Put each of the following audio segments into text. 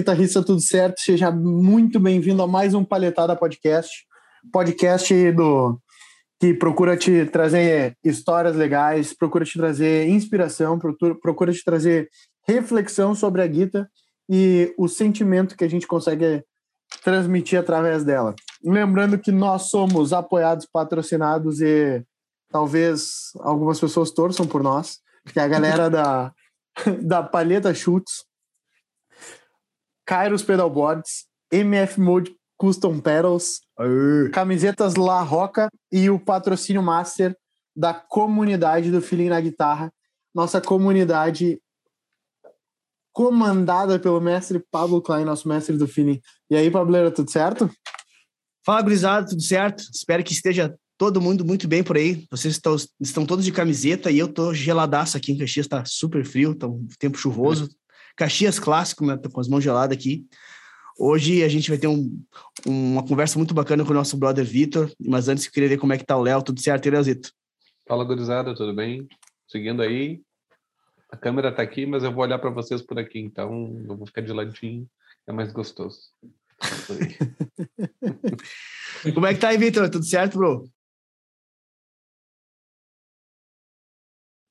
Guitarrista, tudo certo? Seja muito bem-vindo a mais um Palhetada Podcast. Podcast do que procura te trazer histórias legais, procura te trazer inspiração, procura, procura te trazer reflexão sobre a guitarra e o sentimento que a gente consegue transmitir através dela. Lembrando que nós somos apoiados, patrocinados e talvez algumas pessoas torçam por nós, que é a galera da, da Palheta Chutes, Kairos Pedalboards, MF Mode Custom Pedals, camisetas La Roca e o patrocínio master da comunidade do Feeling na Guitarra, nossa comunidade comandada pelo mestre Pablo Klein, nosso mestre do Feeling. E aí, Pableira, tudo certo? Fala, gurizada, tudo certo? Espero que esteja todo mundo muito bem por aí. Vocês estão, estão todos de camiseta e eu tô geladaço aqui em Caxias, tá super frio, tá um tempo chuvoso. Caxias clássico, né? Tô com as mãos geladas aqui. Hoje a gente vai ter um, uma conversa muito bacana com o nosso brother Vitor, mas antes eu queria ver como é que tá o Léo, tudo certo, hein, Leozito? Fala, gurizada, tudo bem? Seguindo aí. A câmera tá aqui, mas eu vou olhar para vocês por aqui, então eu vou ficar de ladinho, é mais gostoso. como é que tá aí, Vitor? Tudo certo, bro?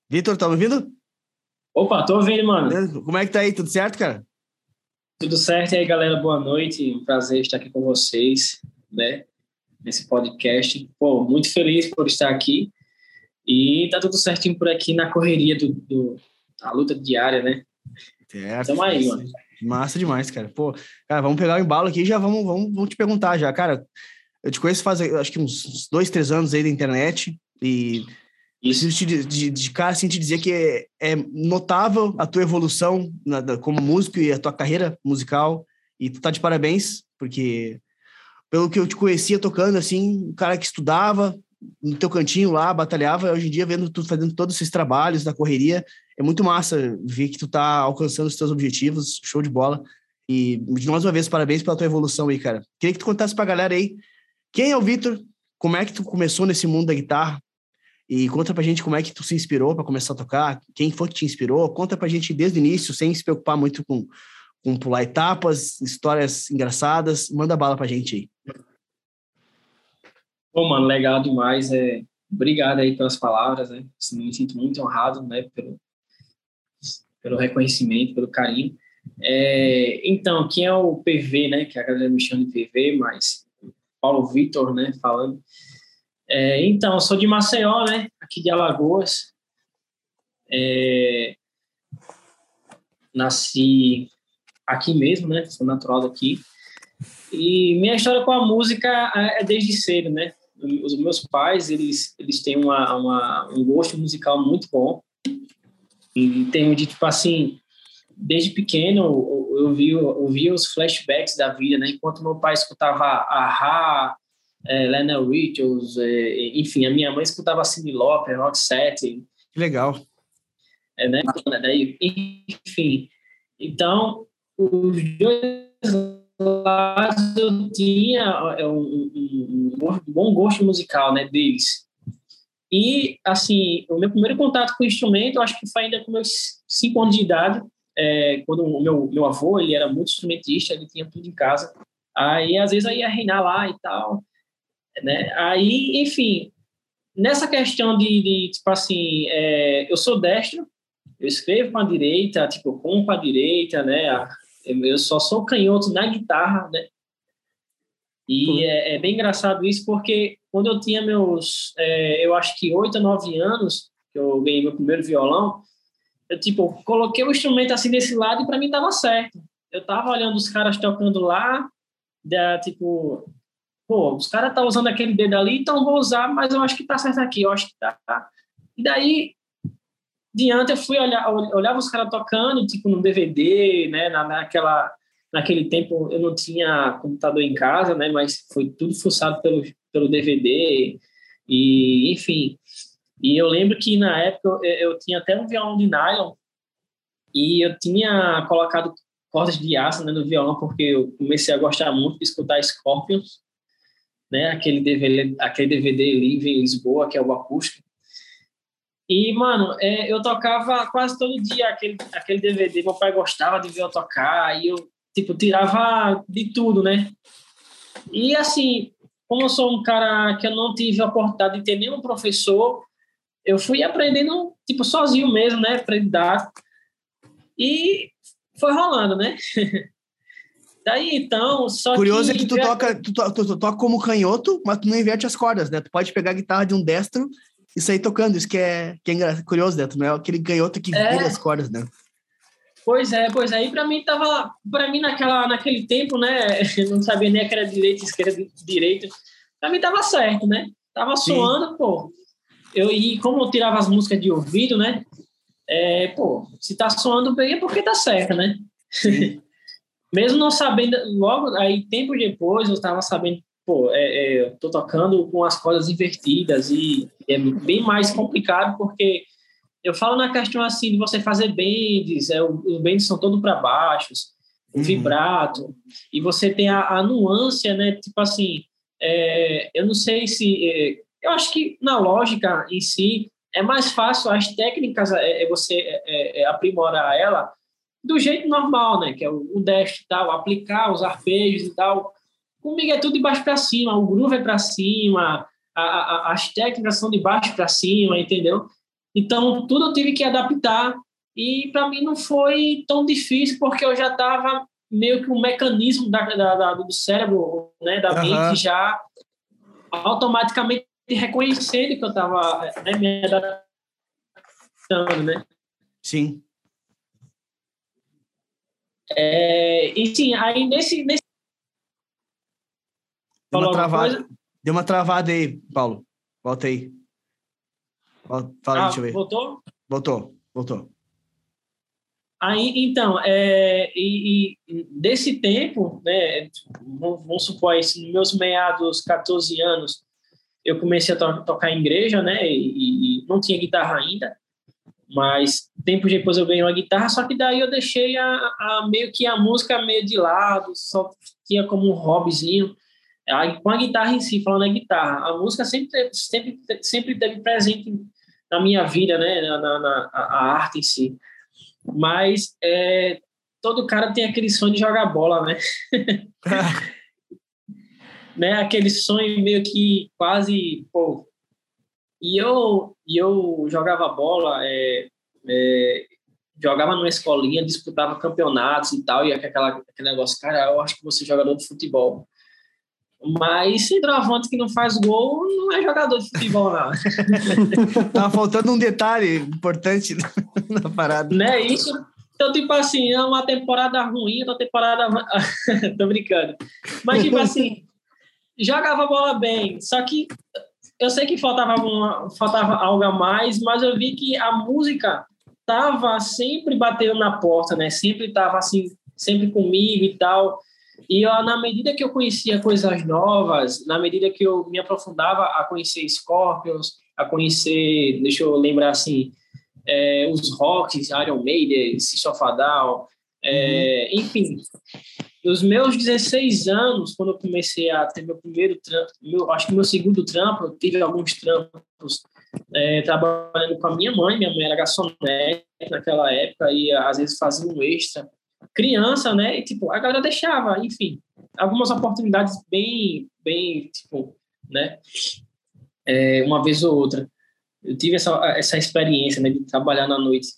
Vitor, tá me ouvindo? Opa, tô ouvindo, mano. Como é que tá aí? Tudo certo, cara? Tudo certo e aí, galera, boa noite. Um prazer estar aqui com vocês, né? Nesse podcast. Pô, muito feliz por estar aqui. E tá tudo certinho por aqui na correria do, do a luta diária, né? Certo. Tamo aí, mano. Massa demais, cara. Pô, cara, vamos pegar o embalo aqui e já vamos, vamos, vamos te perguntar já. Cara, eu te conheço faz acho que uns dois, três anos aí da internet e Preciso te, de, de cara assim, te dizer que é, é notável a tua evolução na, como músico e a tua carreira musical. E tu tá de parabéns, porque pelo que eu te conhecia tocando, assim, um cara que estudava no teu cantinho lá, batalhava, hoje em dia vendo tu fazendo todos esses trabalhos da correria, é muito massa ver que tu tá alcançando os teus objetivos, show de bola. E de mais uma vez, parabéns pela tua evolução aí, cara. Queria que tu contasse pra galera aí, quem é o Vitor, como é que tu começou nesse mundo da guitarra, e conta pra gente como é que tu se inspirou para começar a tocar, quem foi que te inspirou, conta pra gente desde o início, sem se preocupar muito com, com pular etapas, histórias engraçadas, manda bala pra gente aí. Pô, mano, legal demais, é... obrigado aí pelas palavras, né, assim, me sinto muito honrado, né, pelo, pelo reconhecimento, pelo carinho. É... Então, quem é o PV, né, que a galera me chama de PV, mas Paulo Vitor, né, falando, é, então, eu sou de Maceió, né? Aqui de Alagoas. É, nasci aqui mesmo, né? Sou natural daqui. E minha história com a música é, é desde cedo, né? Os meus pais, eles, eles têm uma, uma, um gosto musical muito bom. Em termos de, tipo assim, desde pequeno eu, vi, eu vi os flashbacks da vida, né? Enquanto meu pai escutava a Ra, é, Lionel Richards, é, enfim, a minha mãe escutava Cyndi Lauper, Roxette. Que legal. É, né? Daí, enfim, então, os dois lados eu tinha é, um, um, um, bom gosto musical, né, deles. E, assim, o meu primeiro contato com o instrumento, eu acho que foi ainda com meus cinco anos de idade, é, quando o meu, meu avô, ele era muito instrumentista, ele tinha tudo em casa. Aí, às vezes, eu ia reinar lá e tal. Né? Aí, enfim, nessa questão de, de tipo assim, é, eu sou destro, eu escrevo com a direita, tipo, com a direita, né? Eu só sou canhoto na guitarra, né? E é, é, bem engraçado isso, porque quando eu tinha meus, é, eu acho que oito a nove anos, que eu ganhei meu primeiro violão, eu, tipo, coloquei o instrumento assim desse lado e para mim tava certo. Eu tava olhando os caras tocando lá, da, tipo, pô, os caras estão tá usando aquele dedo ali, então vou usar, mas eu acho que tá certo aqui, eu acho que tá. E daí, diante, eu fui olhar, olhava os caras tocando, tipo, no DVD, né, na, naquela, naquele tempo eu não tinha computador em casa, né, mas foi tudo fuçado pelo, pelo DVD, e, enfim. E eu lembro que, na época, eu, eu tinha até um violão de nylon, e eu tinha colocado cordas de aço né, no violão, porque eu comecei a gostar muito de escutar Scorpions, né? Aquele DVD, aquele DVD livre em Lisboa, que é o acústico. E, mano, é, eu tocava quase todo dia aquele, aquele DVD. Meu pai gostava de ver eu tocar. E eu, tipo, tirava de tudo, né? E assim, como eu sou um cara que eu não tive a oportunidade de ter nenhum professor, eu fui aprendendo, tipo, sozinho mesmo, né? Aprendizado. E foi rolando, né? Daí, então, só Curioso que... é que tu toca, tu, tu, tu, toca como canhoto, mas tu não inverte as cordas, né? Tu pode pegar a guitarra de um destro e sair tocando. Isso que é, que é curioso, né? Tu não é aquele canhoto que é... vira as cordas, né? Pois é, pois é. E para mim tava, para mim naquela, naquele tempo, né? não sabia nem que era direito, esquerda, direito. Para mim tava certo, né? Tava suando, Sim. pô. Eu e como eu tirava as músicas de ouvido, né? É, pô, se tá suando bem é porque tá certo, né? Mesmo não sabendo, logo aí tempo depois eu estava sabendo, pô, é, é, eu tô tocando com as cordas invertidas e é bem mais complicado porque eu falo na questão assim de você fazer bends, é, os bends são todos para baixos, uhum. vibrato, e você tem a, a nuance, né? Tipo assim, é, eu não sei se. É, eu acho que na lógica em si é mais fácil, as técnicas é, é você é, aprimorar ela do jeito normal, né? Que é o, o dash e tal, aplicar os arpejos e tal. Comigo é tudo de baixo para cima, o groove é para cima, a, a, as técnicas são de baixo para cima, entendeu? Então, tudo eu tive que adaptar e para mim não foi tão difícil porque eu já estava meio que um mecanismo da, da, da, do cérebro, né, da uhum. mente já automaticamente reconhecendo que eu estava né, me adaptando, né? Sim. É, e sim, aí nesse, nesse... Deu uma travada. Deu uma travada aí, Paulo. Volta aí. Fala ah, deixa eu ver. Voltou? Voltou, voltou. Aí, então, é, e, e, desse tempo, né, vamos supor, nos meus meados 14 anos, eu comecei a to tocar em igreja, né, e, e, não tinha guitarra ainda, mas tempo depois eu ganhei uma guitarra, só que daí eu deixei a, a meio que a música meio de lado, só tinha como um hobbyzinho, aí, com a guitarra em si, falando da guitarra, a música sempre, sempre, sempre teve presente na minha vida, né, na, na a arte em si. Mas é, todo cara tem aquele sonho de jogar bola, né? né? Aquele sonho meio que quase, pô. E eu, e eu jogava bola, é, é, jogava numa escolinha, disputava campeonatos e tal, e aquela, aquele negócio, cara, eu acho que você é jogador de futebol. Mas centroavante que não faz gol não é jogador de futebol, não. Tava faltando um detalhe importante na parada. Né, isso. Então, tipo assim, é uma temporada ruim, uma temporada. Tô brincando. Mas, tipo assim, jogava bola bem. Só que eu sei que faltava, uma, faltava algo a mais, mas eu vi que a música tava sempre batendo na porta, né? Sempre tava assim, sempre comigo e tal. E eu, na medida que eu conhecia coisas novas, na medida que eu me aprofundava a conhecer Scorpions, a conhecer, deixa eu lembrar assim, é, os rocks, Iron Maiden, System of a Down, é, uhum. enfim. Nos meus 16 anos, quando eu comecei a ter meu primeiro trampo, meu, acho que meu segundo trampo, eu tive alguns trampos é, trabalhando com a minha mãe, minha mãe era garçonete naquela época, e às vezes fazia um extra criança, né? E, tipo, a galera deixava, enfim, algumas oportunidades bem, bem, tipo, né? É, uma vez ou outra. Eu tive essa, essa experiência, né, de trabalhar na noite,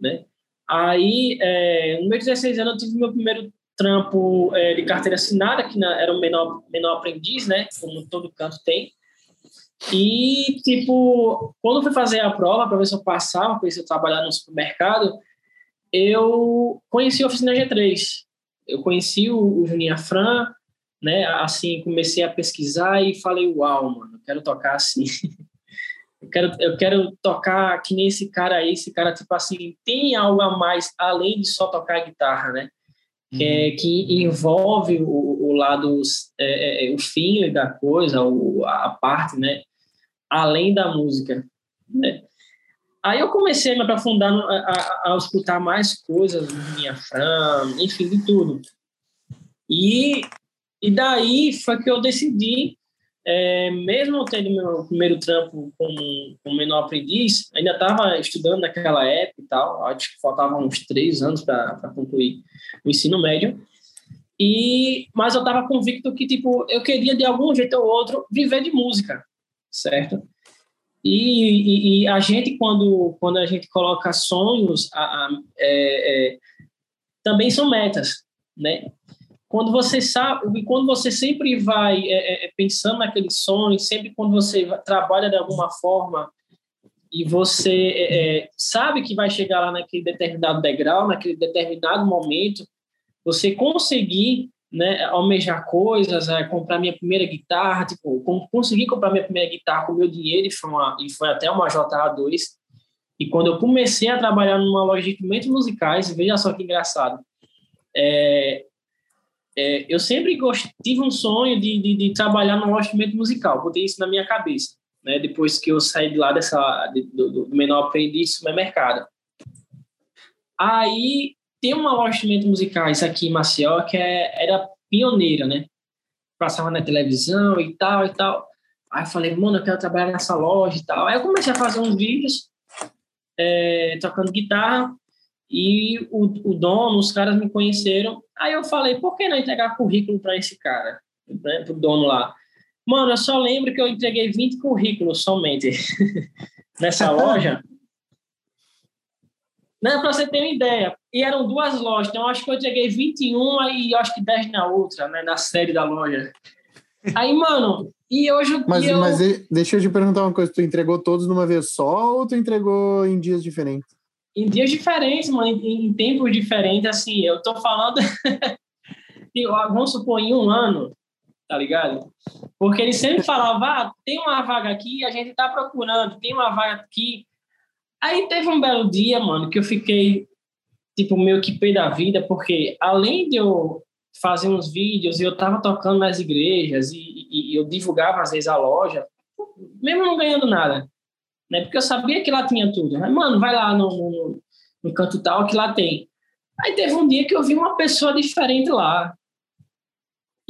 né? Aí, é, no meu 16 anos, eu tive meu primeiro trampo é, de carteira assinada, que era um menor, menor aprendiz, né? Como todo canto tem. E, tipo, quando fui fazer a prova para ver se eu passava, para ver se eu trabalhar no supermercado, eu conheci a oficina G3. Eu conheci o, o Juninho Afran, né? Assim, comecei a pesquisar e falei, uau, mano, eu quero tocar assim. eu, quero, eu quero tocar que nem esse cara aí, esse cara, tipo assim, tem algo a mais além de só tocar guitarra, né? É, uhum. É, que envolve o, o lado, é, é, o fim da coisa, o, a parte, né? Além da música, né? Aí eu comecei a me aprofundar a, a, a escutar mais coisas minha Fran, enfim, de tudo. E, e daí foi que eu decidi, é, mesmo tendo meu primeiro trampo como, como menor aprendiz, ainda estava estudando naquela época e tal, acho que faltavam uns três anos para concluir o ensino médio. E, mas eu estava convicto que, tipo, eu queria, de algum jeito ou outro, viver de música, certo? E, e, e a gente, quando, quando a gente coloca sonhos, a, a, é, é, também são metas, né? Quando você sabe, quando você sempre vai é, é pensando naquele sonho, sempre quando você trabalha de alguma forma e você é, é, sabe que vai chegar lá naquele determinado degrau, naquele determinado momento, você conseguir né, almejar coisas, é, comprar minha primeira guitarra, tipo, conseguir comprar minha primeira guitarra com meu dinheiro e foi, uma, e foi até uma JA2. E quando eu comecei a trabalhar numa loja de instrumentos musicais, veja só que engraçado, é, é, eu sempre gost, tive um sonho de, de, de trabalhar num instrumento musical, botei isso na minha cabeça né, depois que eu saí de lá dessa, de, do, do menor aprendiz supermercado. Aí tem uma loja instrumentos musicais aqui em Maceió que é, era pioneira, né? Passava na televisão e tal e tal. Aí eu falei, mano, eu quero trabalhar nessa loja e tal. Aí eu comecei a fazer uns vídeos é, tocando guitarra e o, o dono, os caras me conheceram. Aí eu falei, por que não entregar currículo para esse cara, para o dono lá? Mano, eu só lembro que eu entreguei 20 currículos somente nessa loja. Né, para você ter uma ideia. E eram duas lojas, então acho que eu entreguei 21 e acho que 10 na outra, né, na série da loja. Aí, mano, e hoje Mas, eu... mas deixa eu te perguntar uma coisa, tu entregou todos numa vez só ou tu entregou em dias diferentes? Em dias diferentes, mano, em, em tempos diferentes, assim, eu tô falando... vamos supor, em um ano, tá ligado? Porque ele sempre falava, ah, tem uma vaga aqui, a gente tá procurando, tem uma vaga aqui. Aí teve um belo dia, mano, que eu fiquei, tipo, meio que pé da vida, porque além de eu fazer uns vídeos, eu tava tocando nas igrejas e, e, e eu divulgava às vezes a loja, mesmo não ganhando nada, né? Porque eu sabia que lá tinha tudo. Mas, mano, vai lá no, no, no canto tal que lá tem. Aí teve um dia que eu vi uma pessoa diferente lá,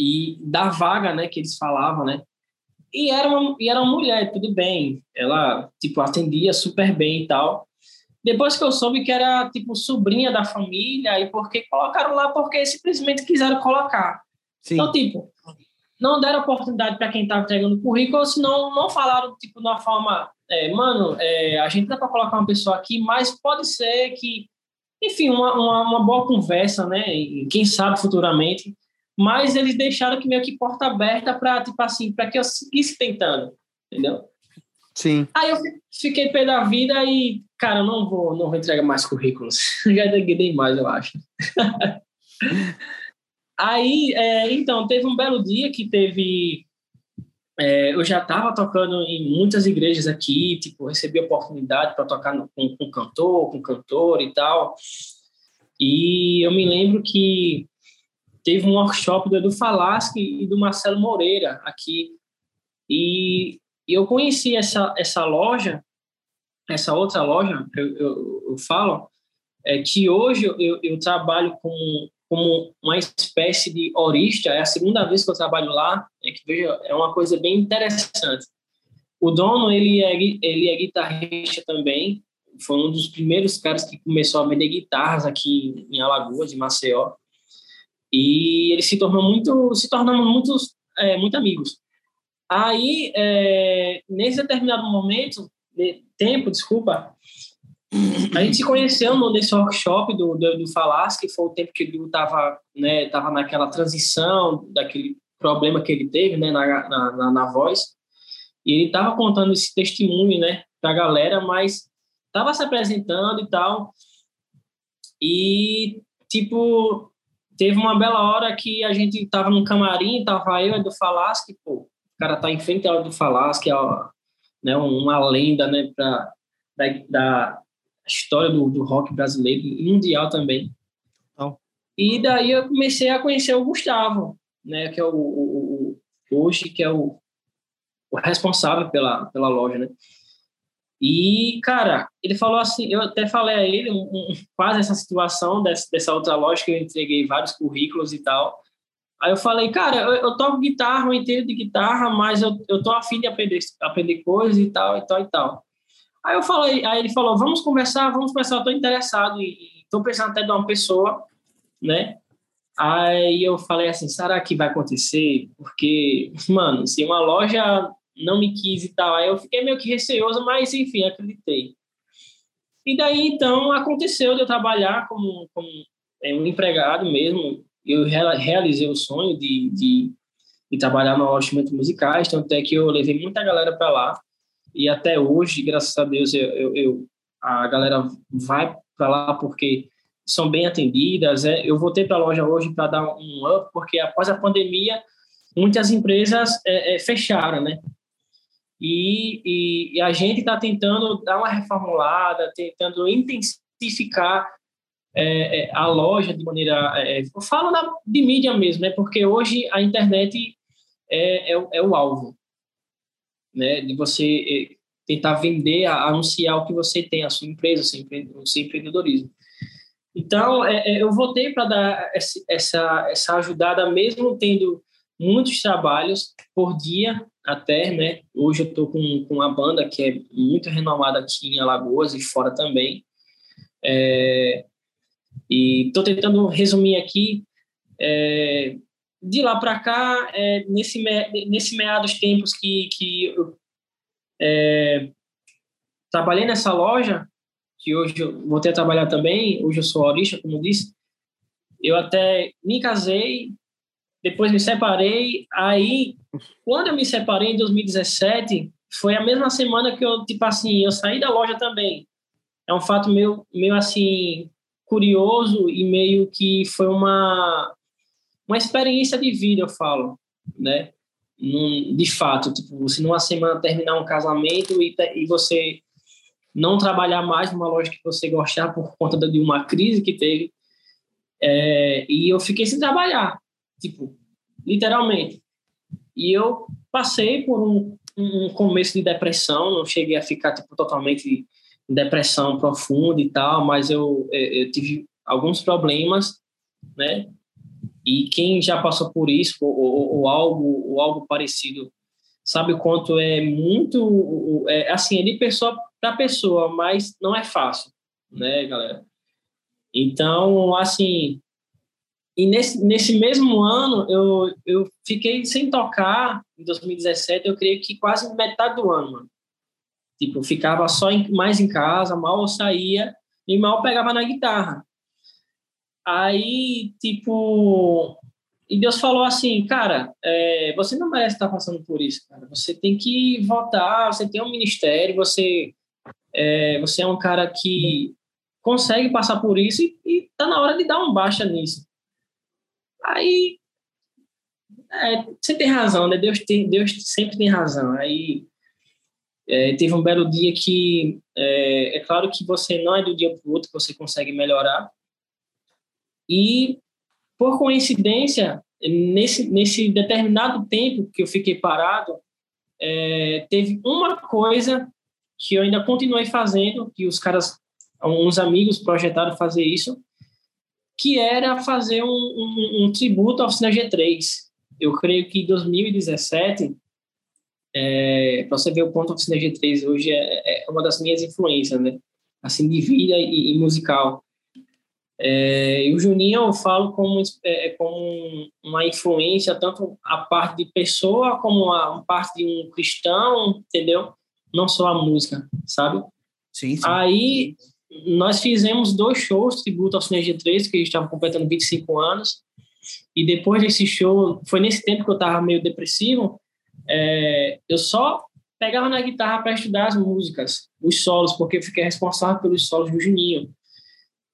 e da vaga, né, que eles falavam, né? E era uma, e era uma mulher, tudo bem. Ela, tipo, atendia super bem e tal. Depois que eu soube que era, tipo, sobrinha da família, e porque colocaram lá porque simplesmente quiseram colocar. Sim. Então, tipo, não deram oportunidade para quem estava entregando o currículo, senão não falaram, tipo, de uma forma, é, mano, é, a gente dá para colocar uma pessoa aqui, mas pode ser que, enfim, uma, uma, uma boa conversa, né? E quem sabe futuramente mas eles deixaram que meio que porta aberta para tipo assim, para que eu seguisse tentando, entendeu? Sim. Aí eu fiquei pé da vida e, cara, não vou, não vou entregar mais currículos. Já entreguei mais, eu acho. Aí, é, então, teve um belo dia que teve. É, eu já estava tocando em muitas igrejas aqui, tipo, recebi oportunidade para tocar no, com, com cantor, com cantor e tal. E eu me lembro que teve um workshop do Edu Falaschi e do Marcelo Moreira aqui. E, eu conheci essa, essa loja, essa outra loja, eu, eu, eu falo, é que hoje eu, eu trabalho como, como uma espécie de horista, é a segunda vez que eu trabalho lá, é que veja, é uma coisa bem interessante. O dono, ele é, ele é guitarrista também, foi um dos primeiros caras que começou a vender guitarras aqui em Alagoas, em Maceió. E ele se tornou muito, se tornamos muito, é, muito amigos. Aí, é, nesse determinado momento, de, tempo, desculpa, a gente se conheceu nesse workshop do, do, do Falas, que foi o tempo que ele estava né, tava naquela transição, daquele problema que ele teve né, na, na, na, na voz. E ele estava contando esse testemunho né, para a galera, mas estava se apresentando e tal. E, tipo, teve uma bela hora que a gente tava num camarim, tava eu e do Falasque, pô, o cara tá em frente ao do Falasque, é né, uma lenda, né, pra, da, da história do, do rock brasileiro mundial também. Oh. E daí eu comecei a conhecer o Gustavo, né, que é o, o, o hoje que é o, o responsável pela, pela loja, né? E, cara, ele falou assim, eu até falei a ele um, um, quase essa situação dessa, dessa outra loja que eu entreguei vários currículos e tal. Aí eu falei, cara, eu, eu toco guitarra, eu entendo de guitarra, mas eu, eu tô afim de aprender, aprender coisas e tal, e tal, e tal. Aí eu falei, aí ele falou, vamos conversar, vamos conversar, eu tô interessado e, tô pensando até de uma pessoa, né? Aí eu falei assim, será que vai acontecer? Porque, mano, se uma loja não me quis e tal, aí eu fiquei meio que receoso, mas enfim, acreditei. E daí, então, aconteceu de eu trabalhar como, como é, um empregado mesmo. Eu realizei o sonho de, de, de trabalhar no instrumentos musicais, tanto é que eu levei muita galera para lá. E até hoje, graças a Deus, eu, eu, eu a galera vai para lá porque são bem atendidas. É, eu voltei para a loja hoje para dar um up, porque após a pandemia, muitas empresas é, é, fecharam, né? E, e, e a gente está tentando dar uma reformulada, tentando intensificar é, é, a loja de maneira. É, eu falo de mídia mesmo, né? Porque hoje a internet é, é o alvo, né? De você é, tentar vender, anunciar o que você tem, a sua empresa, o seu, o seu empreendedorismo. Então, é, é, eu voltei para dar essa, essa ajudada, mesmo tendo muitos trabalhos por dia até, né? Hoje eu estou com, com uma banda que é muito renomada aqui em Alagoas e fora também. É, e estou tentando resumir aqui. É, de lá para cá, é, nesse, nesse meados tempos que, que eu é, trabalhei nessa loja, que hoje eu voltei a trabalhar também, hoje eu sou aurista, como disse, eu até me casei, depois me separei, aí, quando eu me separei em 2017, foi a mesma semana que eu, tipo assim, eu saí da loja também. É um fato meio, meio assim, curioso e meio que foi uma, uma experiência de vida, eu falo, né? Num, de fato, tipo, você numa semana terminar um casamento e, e você não trabalhar mais numa loja que você gostar por conta de uma crise que teve. É, e eu fiquei sem trabalhar, tipo, literalmente. E eu passei por um, um começo de depressão, não cheguei a ficar tipo, totalmente em depressão profunda e tal, mas eu, é, eu tive alguns problemas, né? E quem já passou por isso ou, ou, ou algo ou algo parecido sabe o quanto é muito é, assim é de pessoa para pessoa, mas não é fácil, né, galera? Então, assim, e nesse, nesse mesmo ano, eu, eu fiquei sem tocar, em 2017, eu creio que quase metade do ano, mano. Tipo, ficava só em, mais em casa, mal saía e mal pegava na guitarra. Aí, tipo, e Deus falou assim, cara, é, você não merece estar passando por isso, cara. Você tem que voltar, você tem um ministério, você é, você é um cara que consegue passar por isso e, e tá na hora de dar um baixa nisso. Aí, é, você tem razão, né? Deus, tem, Deus sempre tem razão. Aí, é, teve um belo dia que, é, é claro que você não é do dia para o outro que você consegue melhorar. E, por coincidência, nesse, nesse determinado tempo que eu fiquei parado, é, teve uma coisa que eu ainda continuei fazendo, que os caras, uns amigos projetaram fazer isso, que era fazer um, um, um tributo ao Oficina G3. Eu creio que em 2017, é, para você ver o quanto a Oficina G3 hoje é, é, uma das minhas influências, né? Assim, de vida e, e musical. É, e o Juninho eu falo como, é, como uma influência, tanto a parte de pessoa como a, a parte de um cristão, entendeu? Não só a música, sabe? Sim, sim. Aí nós fizemos dois shows tributo ao Sinergia 3, que estava completando 25 anos. E depois desse show, foi nesse tempo que eu estava meio depressivo, é, eu só pegava na guitarra para estudar as músicas, os solos, porque eu fiquei responsável pelos solos do Juninho.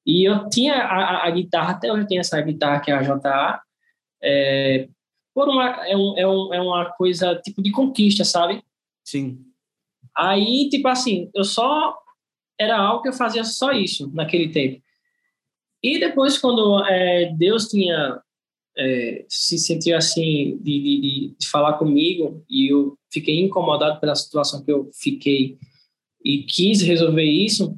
E eu tinha a, a, a guitarra, até hoje eu tenho essa guitarra que é a JA, é, por uma, é, um, é, um, é uma coisa tipo de conquista, sabe? Sim. Aí, tipo assim, eu só era algo que eu fazia só isso naquele tempo. E depois, quando é, Deus tinha é, se sentiu assim de, de, de, falar comigo e eu fiquei incomodado pela situação que eu fiquei e quis resolver isso,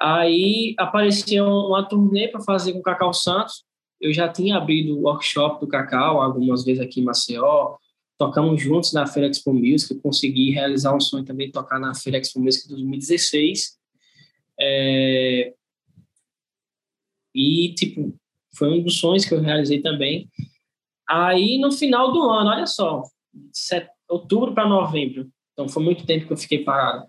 aí apareceu uma turnê para fazer com o Cacau Santos. Eu já tinha abrido o workshop do Cacau algumas vezes aqui em Maceió, tocamos juntos na Feira Expo Music, consegui realizar um sonho também tocar na Feira Expo Music 2016. É... E, tipo, foi um dos sonhos que eu realizei também. Aí, no final do ano, olha só, set... outubro para novembro, então foi muito tempo que eu fiquei parado.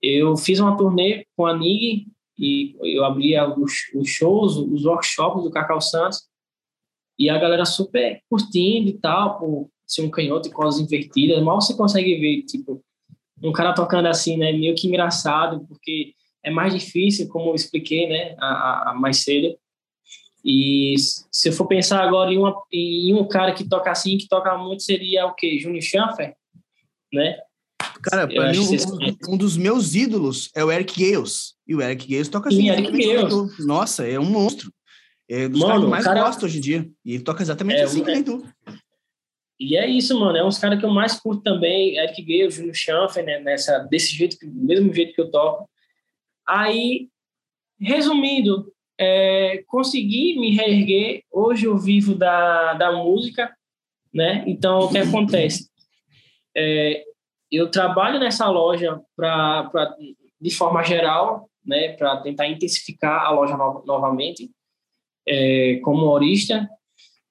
Eu fiz uma turnê com a Nig e eu abria os, os shows, os workshops do Cacau Santos e a galera super curtindo e tal, por ser um canhoto e cosas invertidas. Mal você consegue ver, tipo, um cara tocando assim, né? Meio que engraçado, porque é mais difícil, como eu expliquei, né? A, a, mais cedo. E se eu for pensar agora em, uma, em um cara que toca assim, que toca muito, seria o quê? Júnior Schanfer, né? Cara, pra mim, um, um, dos meus ídolos é o Eric Gales. E o Eric Gales toca assim. Eric Gales. Nossa, é um monstro. É um dos caras que mais cara... gosto hoje em dia. E ele toca exatamente é, assim que nem tu. E é isso, mano. É uns caras que eu mais curto também. Eric Gale, Júnior Schanfer, né? Nessa, desse jeito, do mesmo jeito que eu toco. Aí, resumindo, é, consegui me reerguer. Hoje eu vivo da, da música, né? Então, o que acontece? É, eu trabalho nessa loja pra, de forma geral, né? Para tentar intensificar a loja no, novamente, é, como horista.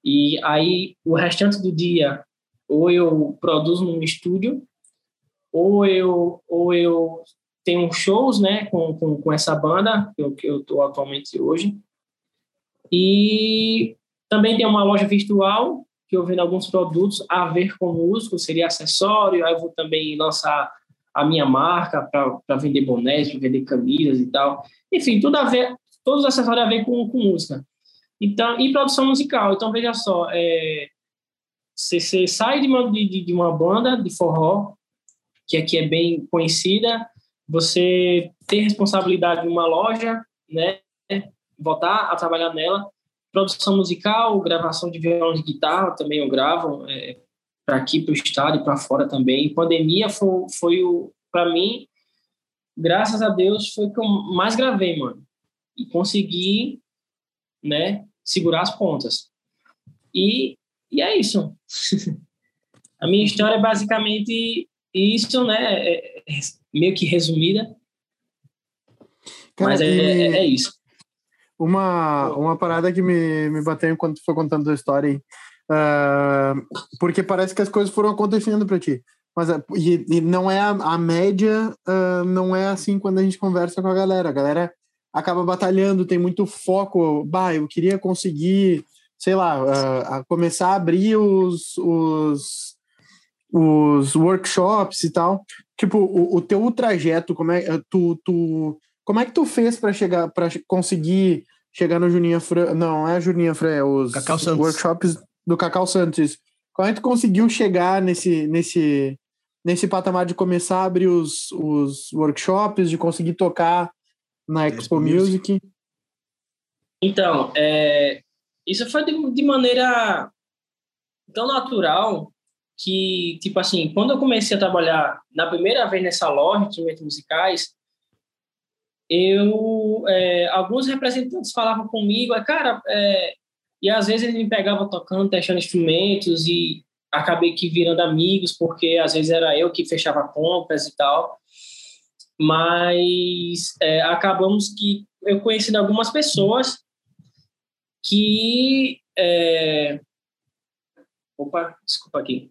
E aí, o restante do dia, ou eu produzo num estúdio, ou eu, ou eu tenho shows, né, com, com, com essa banda, que eu, que eu tô atualmente hoje. E também tem uma loja virtual, que eu vendo alguns produtos a ver com músico, seria acessório, aí eu vou também lançar a minha marca para vender bonés, para vender camisas e tal. Enfim, tudo a ver, todos os acessórios a ver com, com música. Então, e produção musical. Então, veja só, é, você, você sai de uma, de, de uma banda de forró, que aqui é bem conhecida, você tem responsabilidade de uma loja, né? Voltar a trabalhar nela. Produção musical, gravação de violão de guitarra também eu gravo, é, para aqui, para o estado e para fora também. Pandemia foi, foi o, para mim, graças a Deus, foi o que eu mais gravei, mano. E consegui né, segurar as pontas. E, e é isso. a minha história é basicamente isso, né, é, é meio que resumida. Cara, mas é, é, é, isso. Uma, uma parada que me, me bateu enquanto foi contando a história aí. Uh, porque parece que as coisas foram acontecendo para ti. Mas e, e, não é a, a média, uh, não é assim quando a gente conversa com a galera. A galera acaba batalhando, tem muito foco. Bah, eu queria conseguir, sei lá, uh, começar a abrir os, os, os workshops e tal. Tipo, o, o teu trajeto, como é, tu, tu, como é que tu fez para chegar, para conseguir chegar no Juninho Fran? Não, é Juninho Fran, é os Cacau Santos. workshops do Cacau Santos. Como é que tu conseguiu chegar nesse, nesse, nesse patamar de começar a abrir os, os workshops, de conseguir tocar na Expo Music? Então, é, isso foi de, de, maneira tão natural que, tipo assim, quando eu comecei a trabalhar na primeira vez nessa loja de instrumentos musicais, eu, é, alguns representantes falavam comigo, é, cara, é, e às vezes eles me pegavam tocando, testando instrumentos e acabei que virando amigos, porque às vezes era eu que fechava compras e tal. Mas é, acabamos que eu conheci algumas pessoas que é... opa desculpa aqui.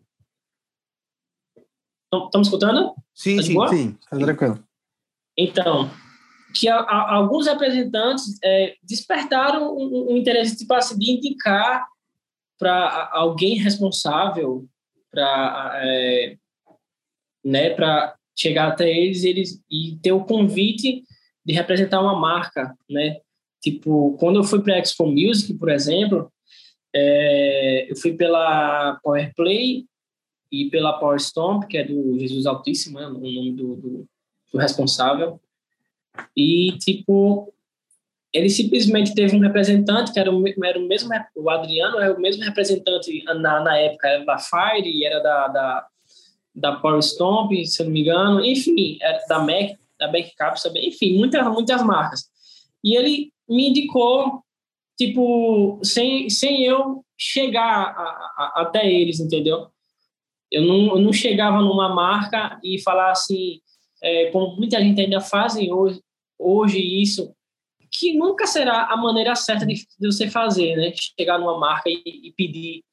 Estamos escutando? Sim tá sim sim tá tranquilo. Então que a, a, alguns representantes é, despertaram um, um, interesse tipo assim, de indicar para alguém responsável para é, né chegar até eles, eles e ter o convite de representar uma marca, né? Tipo, quando eu fui para a Expo Music, por exemplo, é, eu fui pela Power Play e pela Power Stomp, que é do Jesus Altíssimo, né, o nome do, do, do responsável. E, tipo, ele simplesmente teve um representante que era o, era o mesmo, o Adriano era o mesmo representante na, na época, era da Fire era da, da da Power Stomp, se eu não me engano, enfim, é da Mac, da Back Caps também, enfim, muitas, muitas marcas. E ele me indicou, tipo, sem, sem eu chegar a, a, até eles, entendeu? Eu não, eu não chegava numa marca e falar assim, é, como muita gente ainda fazem hoje, hoje isso, que nunca será a maneira certa de, de você fazer, né? Chegar numa marca e, e pedir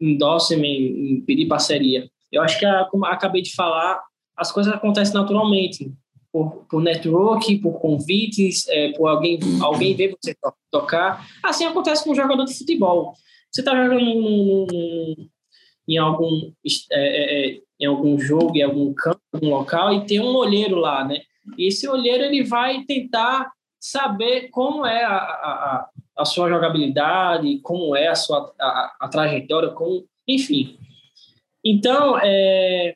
endorsement, pedir parceria. Eu acho que, como acabei de falar, as coisas acontecem naturalmente. Por, por network, por convites, é, por alguém, alguém ver você tocar. Assim acontece com um jogador de futebol. Você está jogando em, algum, é, é, é, em algum jogo, em algum campo, algum local, e tem um olheiro lá, né? E esse olheiro ele vai tentar saber como é a, a, a sua jogabilidade, como é a sua a, a trajetória, como, enfim. Então, é,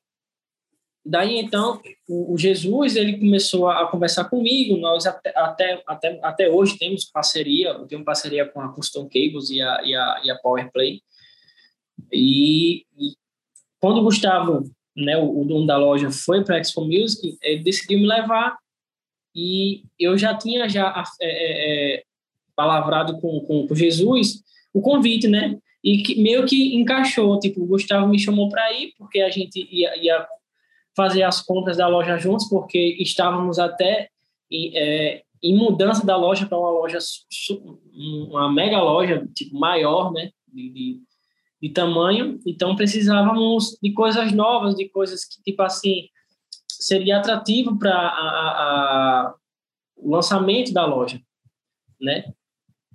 daí então, o, o, Jesus ele começou a, conversar comigo, nós até, até, até, até hoje temos parceria, eu tenho parceria com a Custom Cables e a, e a, e a Powerplay, e, e quando o Gustavo, né, o, o dono da loja, foi para Expo Music, ele decidiu me levar e eu já tinha já é, é, é, palavrado com, com, com, Jesus o convite, né? E que, meio que encaixou, tipo, o Gustavo me chamou para ir, porque a gente ia, ia, fazer as compras da loja juntos, porque estávamos até em, é, em mudança da loja para uma loja, uma mega loja, tipo, maior, né? De, de, de tamanho, então precisávamos de coisas novas, de coisas que, tipo assim, seria atrativo para o lançamento da loja, né?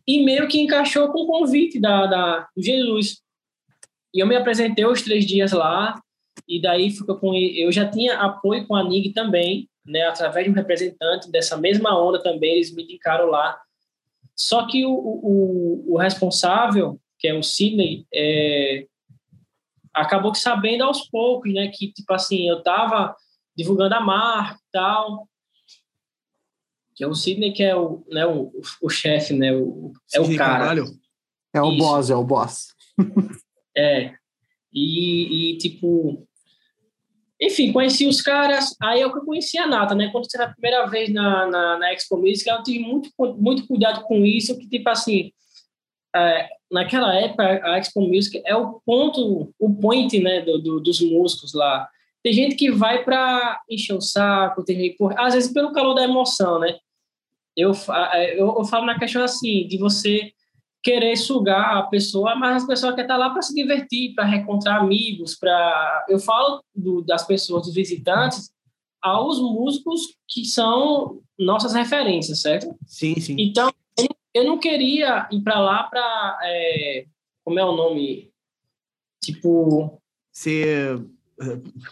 E meio que encaixou com o convite da, da do Jesus. E eu me apresentei os três dias lá, e daí ficou com eu já tinha apoio com a NIG também, né? Através de um representante dessa mesma onda também, eles me indicaram lá. Só que o, o, o responsável, que é o Sidney, é, acabou que sabendo aos poucos, né? Que, tipo assim, eu tava divulgando a marca e tal. Que é o Sidney, que é o, né, o, o chefe, né? O, é o cara. Carvalho. É o Isso. boss, é o boss. é. E, e, tipo. Enfim, conheci os caras. Aí é o que eu conheci a Nata, né? Quando você a primeira vez na, na, na Expo Music, eu tive muito, muito cuidado com isso, que, tipo assim. É, naquela época, a Expo Music é o ponto, o point, né, do, do dos músicos lá. Tem gente que vai para encher o saco, tem gente, por, às vezes pelo calor da emoção, né? Eu, eu, eu falo na questão assim, de você querer sugar a pessoa, mas a pessoa quer estar tá lá para se divertir, para reencontrar amigos, para eu falo do, das pessoas, dos visitantes, aos músicos que são nossas referências, certo? Sim, sim. Então eu não queria ir para lá para é, como é o nome, tipo ser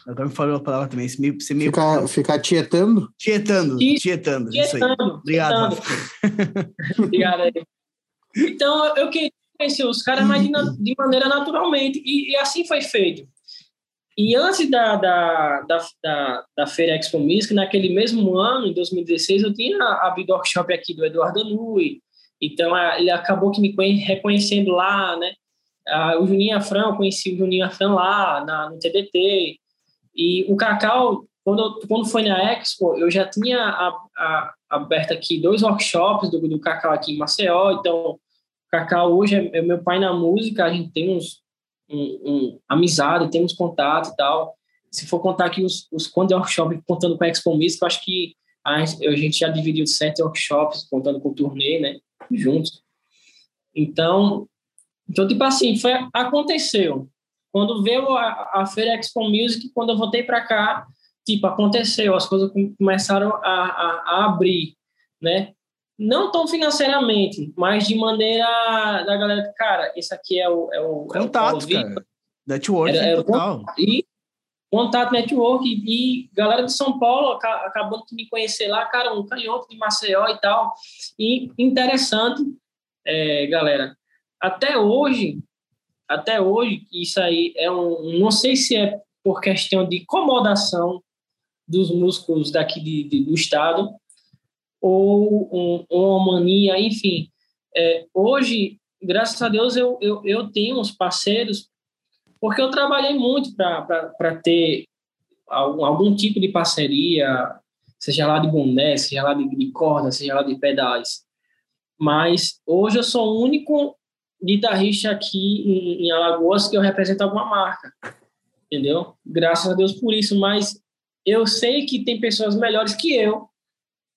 Agora me falou a palavra também. Você meio, você meio... Ficar, ficar tietando? Tietando, tietando. tietando isso aí. Obrigado. Obrigado aí. Então, eu queria conhecer os caras, mas de, de maneira naturalmente. E, e, assim foi feito. E antes da, da, da, da, da Feira Expo Music, naquele mesmo ano, em 2016, eu tinha a Big Workshop aqui do Eduardo Nui. Então, ele acabou que me reconhecendo lá, né? O Juninho Afran, eu conheci o Juninho Afran lá na, no TDT. E o Cacau, quando, quando foi na Expo, eu já tinha a, a, aberto aqui dois workshops do, do Cacau aqui em Maceió. Então, o Cacau hoje é, é meu pai na música, a gente tem uns, um, um, amizade, temos contato e tal. Se for contar aqui os, os quando workshops contando com a Expo Music, eu acho que a, a gente já dividiu sete workshops, contando com o turnê, né, juntos. Então, então, tipo assim, foi, aconteceu. Quando veio a, a Feira Expo Music, quando eu voltei para cá, tipo, aconteceu, as coisas começaram a, a, a, abrir, né? Não tão financeiramente, mas de maneira da galera, cara, esse aqui é o... É o contato, é o cara. Network era, era total. E contato, network, e galera de São Paulo acabou de me conhecer lá, cara, um canhoto de Maceió e tal. E interessante, é, galera, até hoje, até hoje, isso aí é um. Não sei se é por questão de incomodação dos músicos daqui de, de, do estado ou um, uma mania, enfim. É, hoje, graças a Deus, eu, eu, eu tenho uns parceiros, porque eu trabalhei muito para ter algum, algum tipo de parceria, seja lá de boné, seja lá de, de corda, seja lá de pedais. Mas hoje eu sou o único guitarrista aqui em, em Alagoas que eu represento alguma marca, entendeu? Graças a Deus por isso, mas eu sei que tem pessoas melhores que eu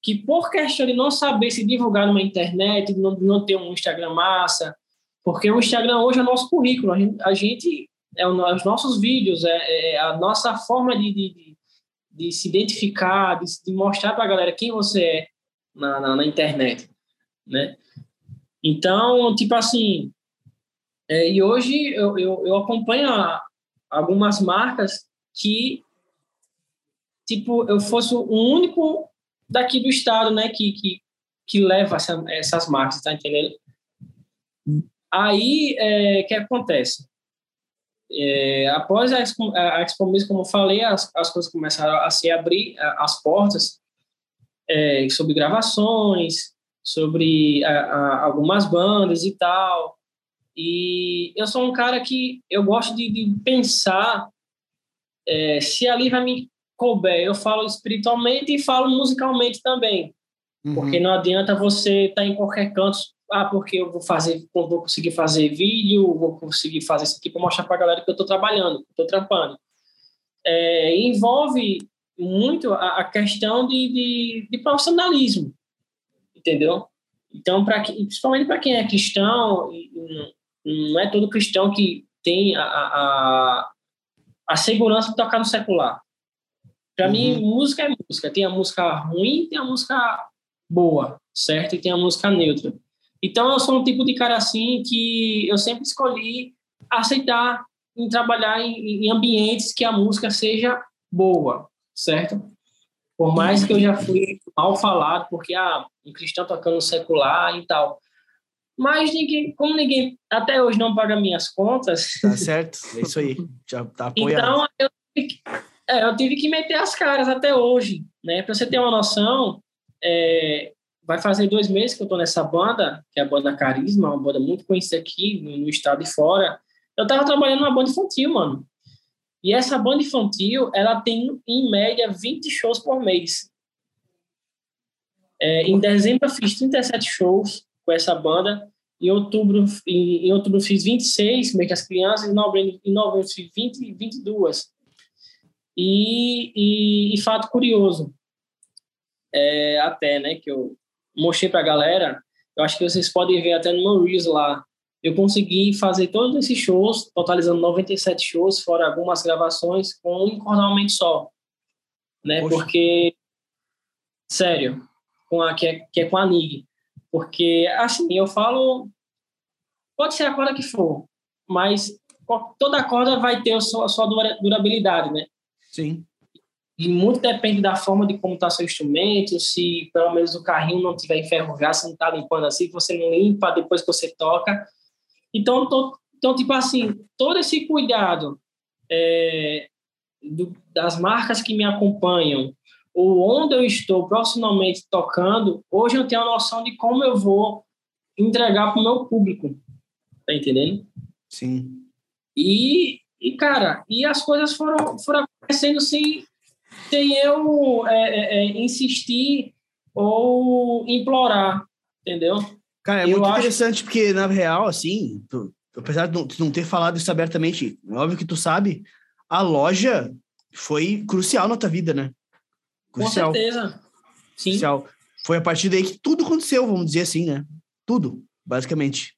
que por questão de não saber se divulgar numa internet, não, não ter um Instagram massa, porque o Instagram hoje é nosso currículo, a gente, a gente é os nossos vídeos, é, é a nossa forma de, de, de se identificar, de, de mostrar para a galera quem você é na, na, na, internet, né? Então, tipo assim, é, e hoje eu, eu, eu acompanho algumas marcas que, tipo, eu fosse o único daqui do estado, né, que, que, que leva essa, essas marcas, tá entendendo? Aí, é, o é, que acontece? É, após a Expo, a Expo como eu falei, as, as coisas começaram a se abrir, as portas, é, sobre gravações, sobre a, a, algumas bandas e tal. E eu sou um cara que eu gosto de, de pensar é, se ali vai me couber, eu falo espiritualmente e falo musicalmente também. Uhum. Porque não adianta você estar tá em qualquer canto ah, porque eu vou fazer, vou conseguir fazer vídeo, vou conseguir fazer isso aqui para mostrar para a galera que eu estou trabalhando, estou trampando. É, envolve muito a, a questão de, de, de, profissionalismo, entendeu? Então, principalmente para quem é cristão, não é todo cristão que tem a, a, a segurança de tocar no secular. Para uhum. mim, música é música. Tem a música ruim, tem a música boa, certo? E tem a música neutra. Então, eu sou um tipo de cara assim que eu sempre escolhi aceitar em trabalhar em, em ambientes que a música seja boa, certo? Por mais que eu já fui mal falado, porque ah, um cristão tocando secular e tal. Mas ninguém, como ninguém até hoje não paga minhas contas. Tá certo, é isso aí. Já tá apoiado. Então eu tive, que, é, eu tive que meter as caras até hoje, né? Para você ter uma noção, é, vai fazer dois meses que eu tô nessa banda, que é a banda Carisma, uma banda muito conhecida aqui no, estado de fora. Eu tava trabalhando numa banda infantil, mano. E essa banda infantil, ela tem, em média, 20 shows por mês. É, em dezembro eu fiz 37 shows com essa banda. Em outubro, em, em outubro fiz 26, meio que as crianças. Em novembro, em novembro fiz 20, 22. E, e, e fato curioso, é, até, né, que eu mostrei para a galera, eu acho que vocês podem ver até no meu Reels lá, eu consegui fazer todos esses shows, totalizando 97 shows, fora algumas gravações, com um cordialmente só. Né? Poxa. Porque, sério, com a, que, é, que é com a NIG. Porque, assim, eu falo, pode ser a corda que for, mas toda corda vai ter a sua, a sua durabilidade, né? Sim. E muito depende da forma de como está seu instrumento, se pelo menos o carrinho não tiver enferrujado, se não está limpando assim, você não limpa depois que você toca. Então, tô, então tipo assim, todo esse cuidado é, do, das marcas que me acompanham, ou onde eu estou profissionalmente tocando, hoje eu tenho a noção de como eu vou entregar para o meu público. Tá entendendo? Sim. E, e cara, e as coisas foram, foram acontecendo sem sem eu é, é, é, insistir ou implorar, entendeu? Cara, é eu muito acho... interessante porque, na real, assim, tu, apesar de não ter falado isso abertamente, óbvio que tu sabe, a loja foi crucial na tua vida, né? Crucial. Com certeza. Sim. Crucial. Foi a partir daí que tudo aconteceu, vamos dizer assim, né? Tudo, basicamente.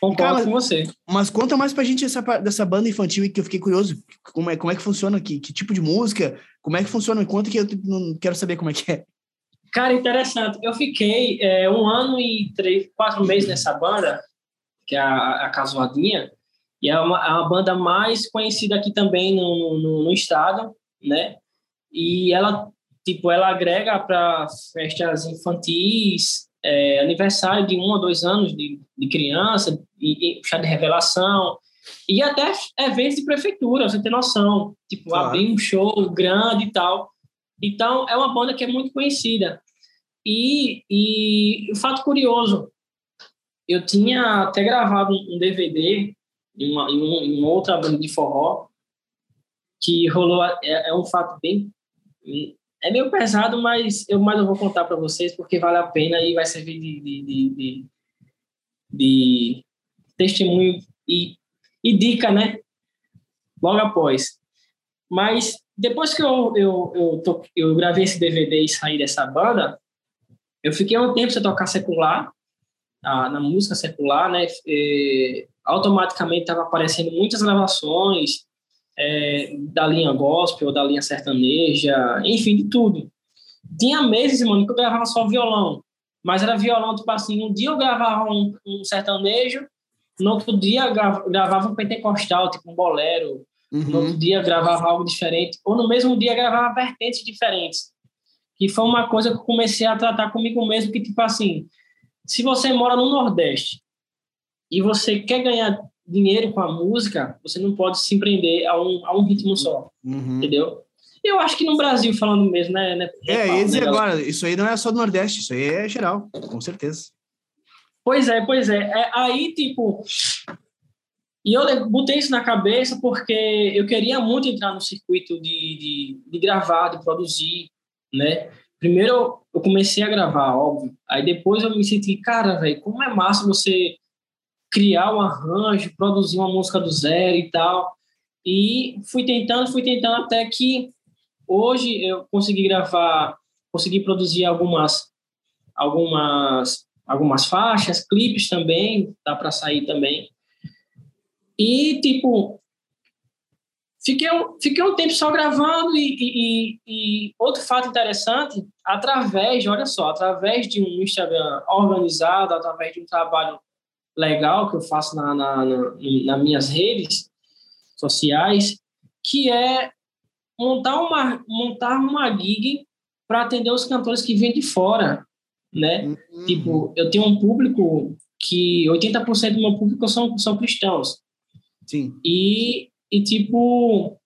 Concordo Cara, com você. Mas conta mais pra gente essa, dessa banda infantil que eu fiquei curioso. Como é, como é que funciona? Que, que tipo de música? Como é que funciona? Conta que eu não quero saber como é que é. Cara, interessante. Eu fiquei é, um ano e três, quatro meses nessa banda, que é a, a Casuadinha, e é uma, é uma banda mais conhecida aqui também no, no, no estado, né? E ela, tipo, ela agrega para festas infantis, é, aniversário de um ou dois anos de, de criança, e, e chá de revelação, e até eventos de prefeitura, você tem noção. Tipo, claro. abrir um show grande e tal. Então, é uma banda que é muito conhecida. E, e o fato curioso, eu tinha até gravado um DVD em uma, em uma outra banda de forró, que rolou, é, é um fato bem é meio pesado, mas eu, mais eu vou contar para vocês porque vale a pena e vai servir de, de, de, de, de testemunho e, e, dica, né? Logo após. Mas depois que eu, eu, eu, tô, eu gravei esse DVD e saí dessa banda, eu fiquei um tempo sem tocar secular, a, na música secular, né? E, automaticamente estava aparecendo muitas gravações é, da linha gospel, da linha sertaneja, enfim, de tudo. Tinha meses, mano, que eu gravava só violão, mas era violão, tipo assim, um dia eu gravava um, um sertanejo, no outro dia gravava um pentecostal, tipo um bolero, uhum. no outro dia gravava algo diferente, ou no mesmo dia gravava vertentes diferentes. Que foi uma coisa que eu comecei a tratar comigo mesmo, que tipo assim, se você mora no Nordeste e você quer ganhar dinheiro com a música, você não pode se empreender a um, a um ritmo só, uhum. entendeu? Eu acho que no Brasil, falando mesmo, né? né é, é e né, agora, isso aí não é só do Nordeste, isso aí é geral, com certeza. Pois é, pois é. é aí, tipo, e eu botei isso na cabeça porque eu queria muito entrar no circuito de, de, de gravar, de produzir, né? Primeiro eu comecei a gravar, óbvio. Aí depois eu me senti, cara, velho, como é massa você criar um arranjo, produzir uma música do zero e tal. E fui tentando, fui tentando até que hoje eu consegui gravar, consegui produzir algumas algumas algumas faixas, clipes também, dá para sair também. E tipo, fiquei um, fiquei um tempo só gravando e, e, e, outro fato interessante, através, olha só, através de um Instagram organizado, através de um trabalho legal que eu faço na, na, na nas minhas redes sociais, que é montar uma, montar uma gig para atender os cantores que vêm de fora, né? Uhum. Tipo, eu tenho um público que 80% do meu público são, são cristãos. Sim. E, e tipo,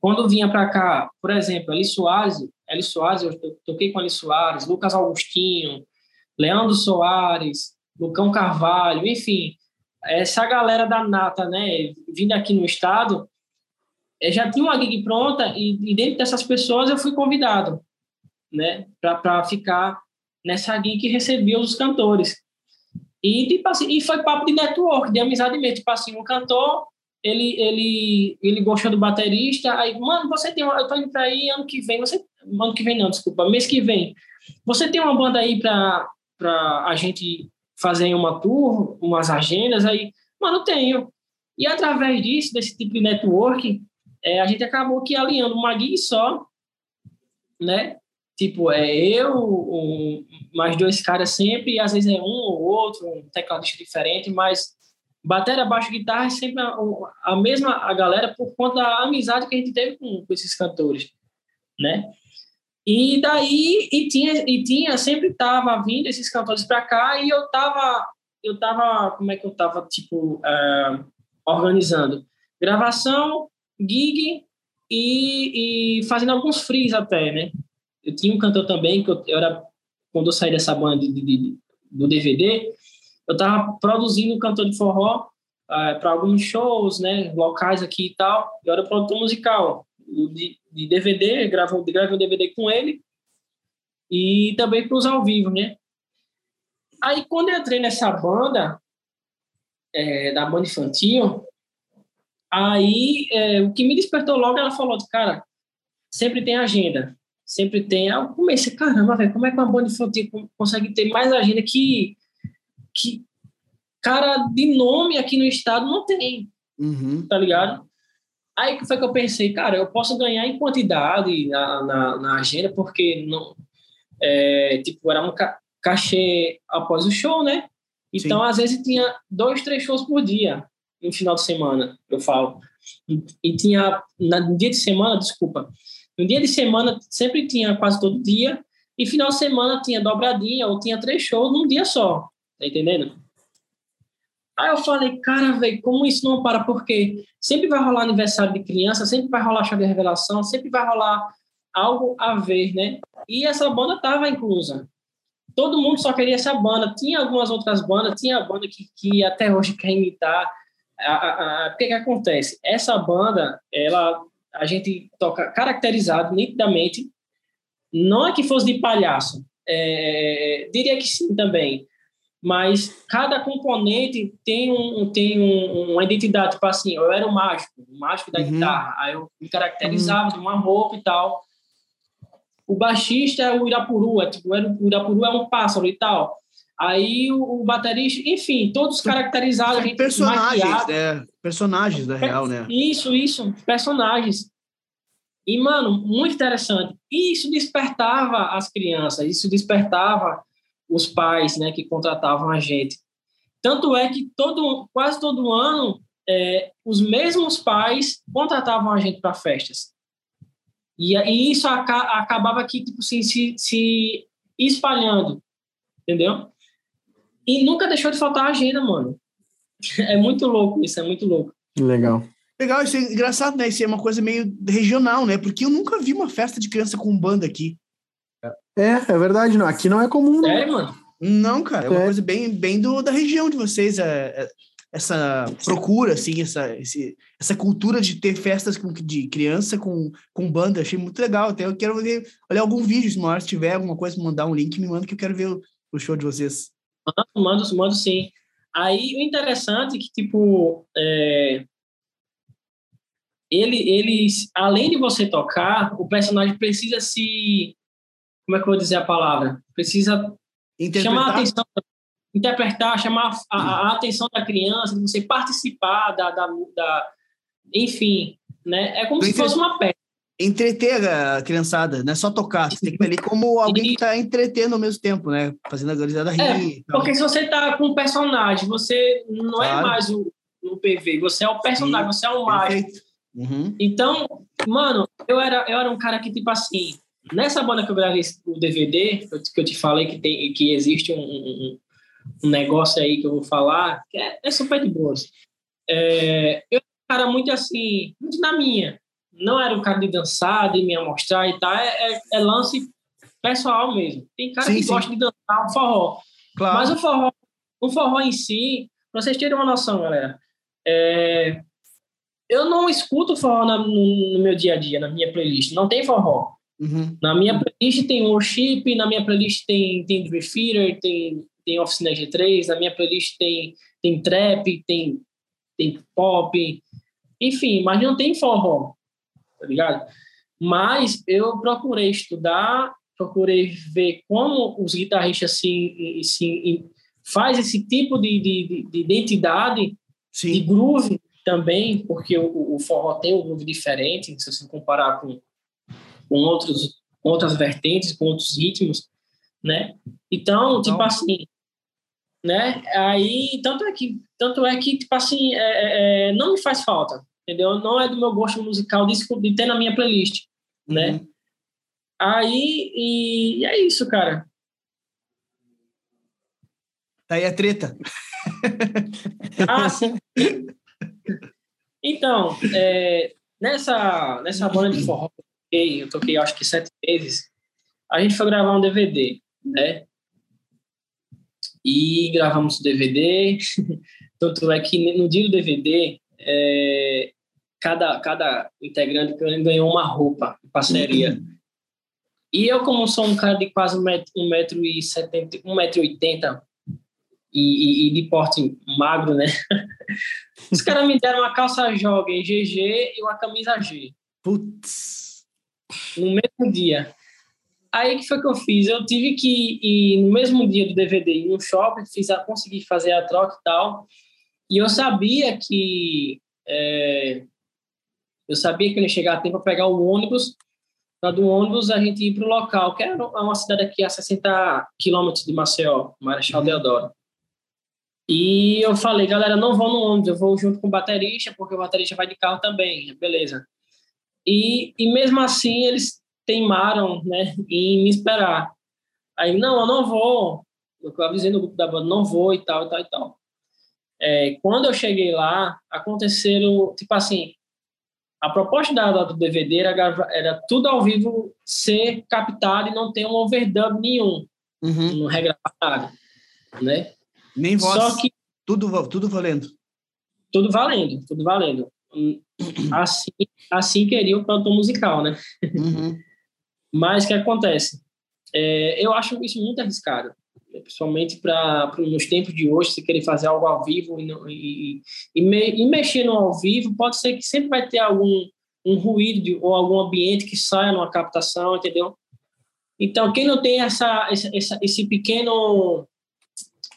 quando vinha para cá, por exemplo, Eli Soares, Eli Soares, eu toquei com Eli Soares, Lucas Augustinho, Leandro Soares, Lucão Carvalho, enfim, essa galera da nata, né, vindo aqui no estado, eh, já tinha uma gig pronta e, e dentro dessas pessoas eu fui convidado, né, para ficar nessa gig que recebia os cantores. E, tipo assim, e foi papo de network, de amizade mesmo. Tipo assim, um cantor, ele, ele, ele gostou do baterista, aí, mano, você tem uma, eu tô indo pra aí ano que vem, você, ano que vem não, desculpa, mês que vem, você tem uma banda aí pra, pra a gente fazer uma tour, umas agendas, aí, mano, tenho. E através disso, desse tipo de network, é, a gente acabou que alinhando uma gig só, né? Tipo, é eu, um, mais dois caras sempre, e às vezes é um ou outro, um tecladista diferente, mas bateria, baixo, guitarra é sempre a, a mesma a galera por conta da amizade que a gente teve com, com esses cantores, né? E daí, e tinha, e tinha sempre tava vindo esses cantores para cá e eu tava, eu tava, como é que eu tava, tipo, uh, organizando? Gravação, gig e, e fazendo alguns frees até, né? Eu tinha um cantor também, que eu, eu era, quando eu saí dessa banda de, de, do DVD, eu tava produzindo um cantor de forró uh, eh, para alguns shows, né, locais aqui e tal, eu era produtor musical. De, de DVD, gravei, gravei um DVD com ele e também para os ao vivo, né? Aí, quando eu entrei nessa banda, é, da banda infantil, aí é, o que me despertou logo, ela falou, cara, sempre tem agenda, sempre tem. Eu comecei, caramba, velho, como é que uma banda infantil consegue ter mais agenda que, que cara de nome aqui no estado não tem, uhum. tá ligado? Aí que foi que eu pensei, cara, eu posso ganhar em quantidade na, na, na agenda, porque não, é, tipo, era um ca cachê após o show, né? Então, Sim. às vezes, tinha dois, três shows por dia, no final de semana, eu falo. E, e tinha, no dia de semana, desculpa, no dia de semana sempre tinha quase todo dia, e final de semana tinha dobradinha, ou tinha três shows num dia só, tá entendendo? Aí eu falei, cara, velho, como isso não para? Porque sempre vai rolar aniversário de criança, sempre vai rolar chave de revelação, sempre vai rolar algo a ver, né? E essa banda tava inclusa. Todo mundo só queria essa banda. Tinha algumas outras bandas, tinha a banda que, que até hoje quer imitar. O que, que acontece? Essa banda, ela, a gente toca caracterizado nitidamente. Não é que fosse de palhaço, é, diria que sim também mas cada componente tem, um, tem um, uma identidade, tipo assim, eu era o mágico, o mágico da uhum. guitarra, aí eu me caracterizava uhum. de uma roupa e tal. o baixista é o Irapuru, é, tipo, o Irapuru é um pássaro e tal. Aí o, o baterista, enfim, todos caracterizados. São personagens, né? Personagens da real, né? Isso, isso, personagens. E, mano, muito interessante. E isso despertava as crianças, isso despertava os pais, né, que contratavam a gente. Tanto é que todo, quase todo ano, é, os mesmos pais contratavam a gente para festas. E, e isso aca, acabava aqui, tipo assim, se, se espalhando, entendeu? E nunca deixou de faltar agenda, mano. É muito louco isso, é muito louco. Legal. Legal, isso é engraçado, né? Isso é uma coisa meio regional, né? Porque eu nunca vi uma festa de criança com banda aqui. É, é verdade. Não. Aqui não é comum. Não. É, mano. Não, cara. É uma é. coisa bem, bem do, da região de vocês. É, é, essa procura, assim, essa, esse, essa cultura de ter festas com, de criança com, com banda. Achei muito legal. Até eu quero ver, olhar algum vídeo, se uma hora tiver alguma coisa, mandar um link, me manda que eu quero ver o, o show de vocês. Mando, mando, mando sim. Aí o interessante é que, tipo, é, ele, ele, além de você tocar, o personagem precisa se. Como é que eu vou dizer a palavra? Precisa chamar a atenção, interpretar, chamar a, a, atenção da criança, de você participar da. da, da enfim, né? É como se fosse uma peça. Entreter a criançada, não é só tocar, você tem que ver ali como alguém que está entretendo ao mesmo tempo, né? Fazendo a garizada é, rir. É, porque se você está com um personagem, você não é claro. é mais o, o PV, você é o personagem, Sim, você é o mágico. Uhum. Então, mano, eu era, eu era um cara que, tipo assim, nessa banda que eu gravei o DVD, que eu te falei que, tem, que existe um, um, um negócio aí que eu vou falar, que é, é super de boas. É, eu era um cara muito assim, muito na minha. Não era um cara de dançar, de me mostrar e tal, é, é, é lance pessoal mesmo. Tem cara sim, que sim. gosta de dançar um forró. Claro. Mas o forró, o forró em si, pra vocês terem uma noção, galera, é, eu não escuto forró na, no, no, meu dia a dia, na minha playlist. Não tem forró. Uhum. Na minha playlist tem worship, na minha playlist tem, tem Dream Theater, tem, tem Oficina G3, na minha playlist tem, tem trap, tem, tem pop, enfim, mas não tem forró, tá ligado? Mas eu procurei estudar, procurei ver como os guitarristas se, se faz esse tipo de, de, de identidade, Sim. de groove, também porque o, o forró tem um groove diferente, se você comparar com, com outros, outras vertentes, com outros ritmos, né? Então, tipo então, assim, né? Aí, tanto é que, tanto é que tipo assim, é, é, é, não me faz falta, entendeu? Não é do meu gosto musical de, de ter na minha playlist, né? uhum. né? Aí, e, e é isso, cara. Tá aí a treta. Ah, sim. Então, é, nessa, nessa banda de forró que eu toquei, eu toquei acho que sete vezes, a gente foi gravar um DVD, né? E gravamos o DVD, tanto é que no dia do DVD, é, cada, cada integrante ganhou uma roupa, parceria. E eu, como sou um cara de quase 1,70m, 1,80m, e, e, e de porte magro, né? Os caras me deram uma calça jogging GG e uma camisa G. Putz! No mesmo dia. Aí que foi que eu fiz? Eu tive que ir no mesmo dia do DVD ir no shopping, fiz a, consegui fazer a troca e tal. E eu sabia que é, eu sabia que ele ia chegar a tempo para pegar o ônibus. Na do ônibus a gente ir para o local, que era uma cidade aqui a 60 quilômetros de Maceió, Marechal uhum. Deodoro. E eu falei, galera, não vou no ônibus, eu vou junto com o baterista, porque o baterista vai de carro também, beleza. E, e mesmo assim, eles teimaram né, em me esperar. Aí, não, eu não vou. Eu avisei no grupo da banda, não vou e tal, e tal, e tal. É, quando eu cheguei lá, aconteceram, tipo assim, a proposta da, do DVD era, era tudo ao vivo ser captado e não ter um overdub nenhum, uhum. não regravar nada, né? Nem voz. Só que tudo, tudo valendo. Tudo valendo, tudo valendo. Assim, assim queria o cantor musical, né? Uhum. Mas o que acontece? É, eu acho isso muito arriscado? Principalmente para nos tempos de hoje, se querer fazer algo ao vivo e, e, e, me, e, mexer no ao vivo, pode ser que sempre vai ter algum um ruído de, ou algum ambiente que saia numa captação, entendeu? Então, quem não tem essa, essa esse pequeno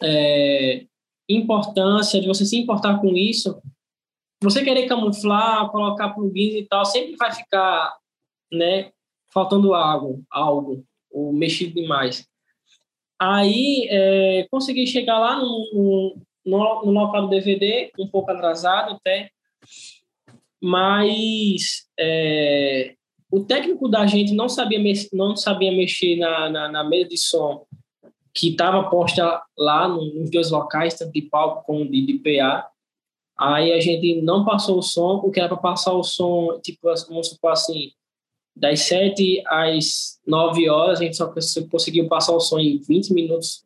é, importância de você se importar com isso, você querer camuflar, colocar plugins e tal, sempre vai ficar, né, faltando algo, algo, ou mexido demais. Aí, é, consegui chegar lá no, no, no local do DVD, um pouco atrasado até, mas é, o técnico da gente não sabia, não sabia mexer na, na, na mesa de som que estava posta lá nos dois locais, tanto de palco como de, de PA. Aí a gente não passou o som, o que era para passar o som, tipo, vamos supor assim, das 7 às 9 horas, a gente só conseguiu passar o som em 20 minutos.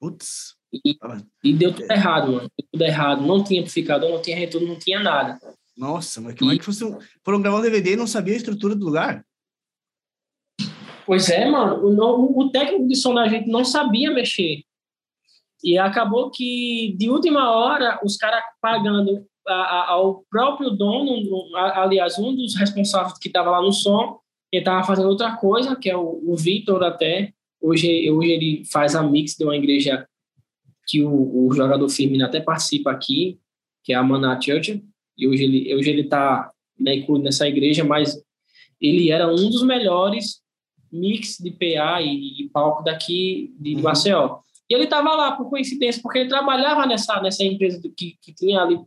Putz. E, e deu tudo errado, mano. Deu tudo errado. Não tinha amplificador, não tinha retorno, não tinha nada. Nossa, mas como e... é que fosse, foram gravar um DVD e não sabia a estrutura do lugar? Pois é, mano. O, o técnico de som da gente não sabia mexer. E acabou que, de última hora, os caras pagando a, ao próprio dono, aliás, um dos responsáveis que estava lá no som, ele estava fazendo outra coisa, que é o, o Vitor até. Hoje, hoje ele faz a mix de uma igreja que o, o jogador Firmino até participa aqui, que é a Maná Church. E hoje ele hoje ele está né, incluído nessa igreja, mas ele era um dos melhores mix de PA e, e palco daqui de, de uhum. Maceió. E ele estava lá por coincidência, porque ele trabalhava nessa, nessa empresa que, que tinha ali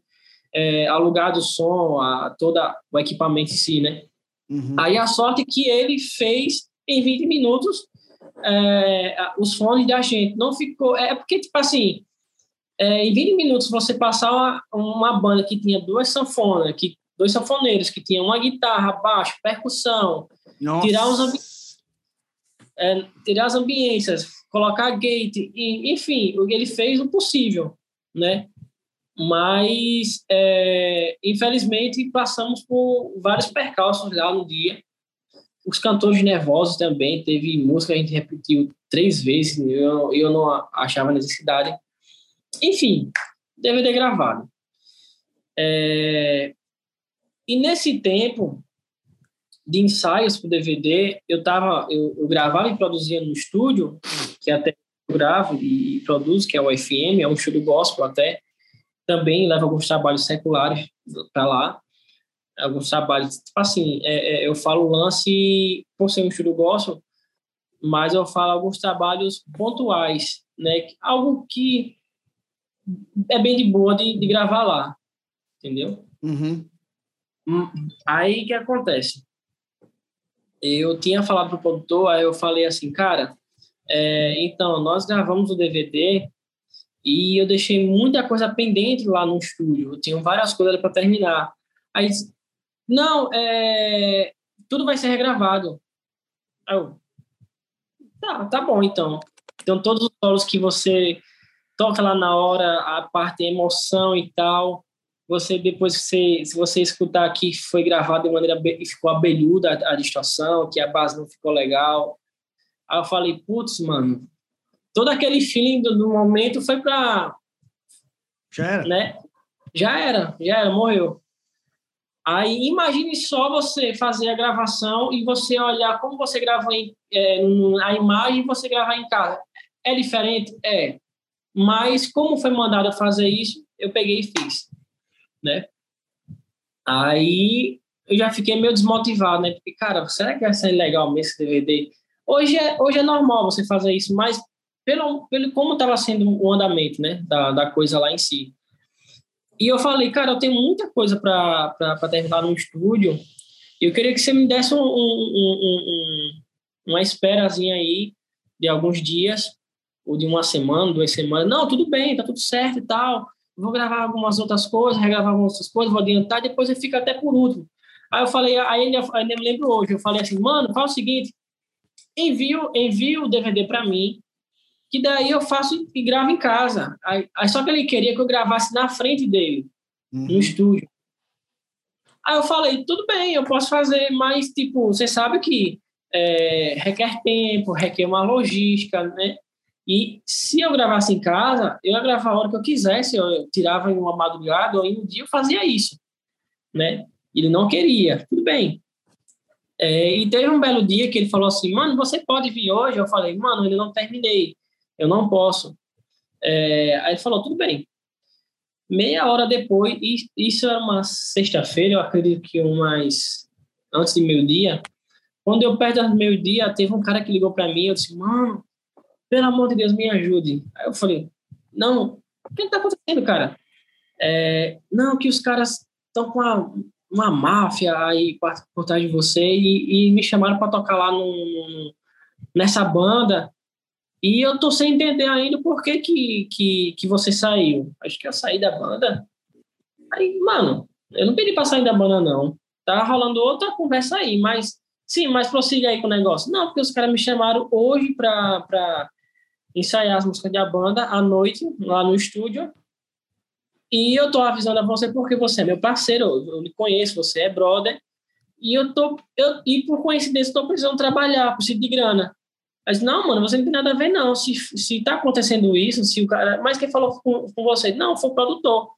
é, alugado o som, a, todo o equipamento em si, né? Uhum. Aí a sorte é que ele fez em 20 minutos é, os fones da gente. Não ficou. É porque, tipo assim, é, em 20 minutos você passar uma, uma banda que tinha duas sanfonas, que, dois sanfoneiros, que tinha uma guitarra, baixo, percussão, Nossa. tirar os ambientes é, tirar as ambiências, colocar gate, e, enfim, ele fez o possível, né? Mas, é, infelizmente, passamos por vários percalços lá no dia. Os cantores nervosos também, teve música que a gente repetiu três vezes, eu, eu não achava necessidade. Enfim, DVD gravado. É, e nesse tempo, de ensaios para o DVD, eu tava, eu, eu, gravava e produzia no estúdio, que até eu gravo e, produzo, que é o FM, é um estúdio gospel até. Também levo alguns trabalhos seculares para lá. Alguns trabalhos, tipo assim, é, é, eu falo lance por ser um estúdio gospel, mas eu falo alguns trabalhos pontuais, né? Algo que é bem de boa de, de gravar lá, entendeu? Uhum. Hum, aí que acontece? eu tinha falado pro produtor, aí eu falei assim, cara, é, então, nós gravamos o DVD e eu deixei muita coisa pendente lá no estúdio, eu tinha várias coisas para terminar. Aí, não, é, tudo vai ser regravado. Eu, tá, tá bom, então. Então, todos os solos que você toca lá na hora, a parte emoção e tal, você depois você, se você escutar que foi gravado de maneira e ficou abelhuda a, a distorção, que a base não ficou legal. Aí eu falei, putz, mano, todo aquele feeling do, do momento foi para já era, né? Já era, já era, morreu. Aí imagine só você fazer a gravação e você olhar como você gravou em, é, a imagem você gravar em casa. É diferente? É. Mas como foi mandado fazer isso, eu peguei e fiz né? Aí eu já fiquei meio desmotivado, né? Porque, cara, será que vai ser legal mesmo esse DVD? Hoje é, hoje é normal você fazer isso, mas pelo, pelo como estava sendo o andamento, né? Da, da coisa lá em si. E eu falei, cara, eu tenho muita coisa para terminar no estúdio. E eu queria que você me desse um, um, um, um, uma esperazinha aí de alguns dias, ou de uma semana, duas semanas. Não, tudo bem, tá tudo certo e tal vou gravar algumas outras coisas, regravar algumas outras coisas, vou adiantar, depois eu fico até por último. Aí eu falei, aí ele, ainda me lembro hoje, eu falei assim, mano, faz o seguinte, envio, envio o DVD para mim, que daí eu faço e gravo em casa. Aí, só que ele queria que eu gravasse na frente dele, uhum. no estúdio. Aí eu falei, tudo bem, eu posso fazer, mas, tipo, você sabe que é, requer tempo, requer uma logística, né? E se eu gravasse em casa, eu ia gravar a hora que eu quisesse, eu tirava em uma madrugada ou em um dia eu fazia isso, né? Ele não queria, tudo bem. É, e teve um belo dia que ele falou assim, mano, você pode vir hoje? Eu falei, mano, eu não terminei, eu não posso. É, aí ele falou, tudo bem. Meia hora depois, isso era uma sexta-feira, eu acredito que umas antes de meio-dia. Quando eu perto do meio-dia, teve um cara que ligou para mim, eu disse, mano, pelo amor de Deus, me ajude. Aí eu falei, não, o que está acontecendo, cara? É, não, que os caras estão com uma, uma máfia aí por trás de você e, e me chamaram para tocar lá no, nessa banda e eu tô sem entender ainda por que, que, que, que você saiu. Acho que eu saí da banda. Aí, mano, eu não pedi para sair da banda, não. Tá rolando outra conversa aí, mas sim, mas prossiga aí com o negócio. Não, porque os caras me chamaram hoje para ensaiar as músicas da banda à noite, lá no estúdio. E eu tô avisando a você porque você é meu parceiro, eu lhe conheço, você é brother. E eu tô, eu, e por coincidência, estou precisando trabalhar, preciso de grana. Mas, não, mano, você não tem nada a ver, não. Se, se tá acontecendo isso, se o cara. Mas quem falou com, com você? Não, foi o produtor.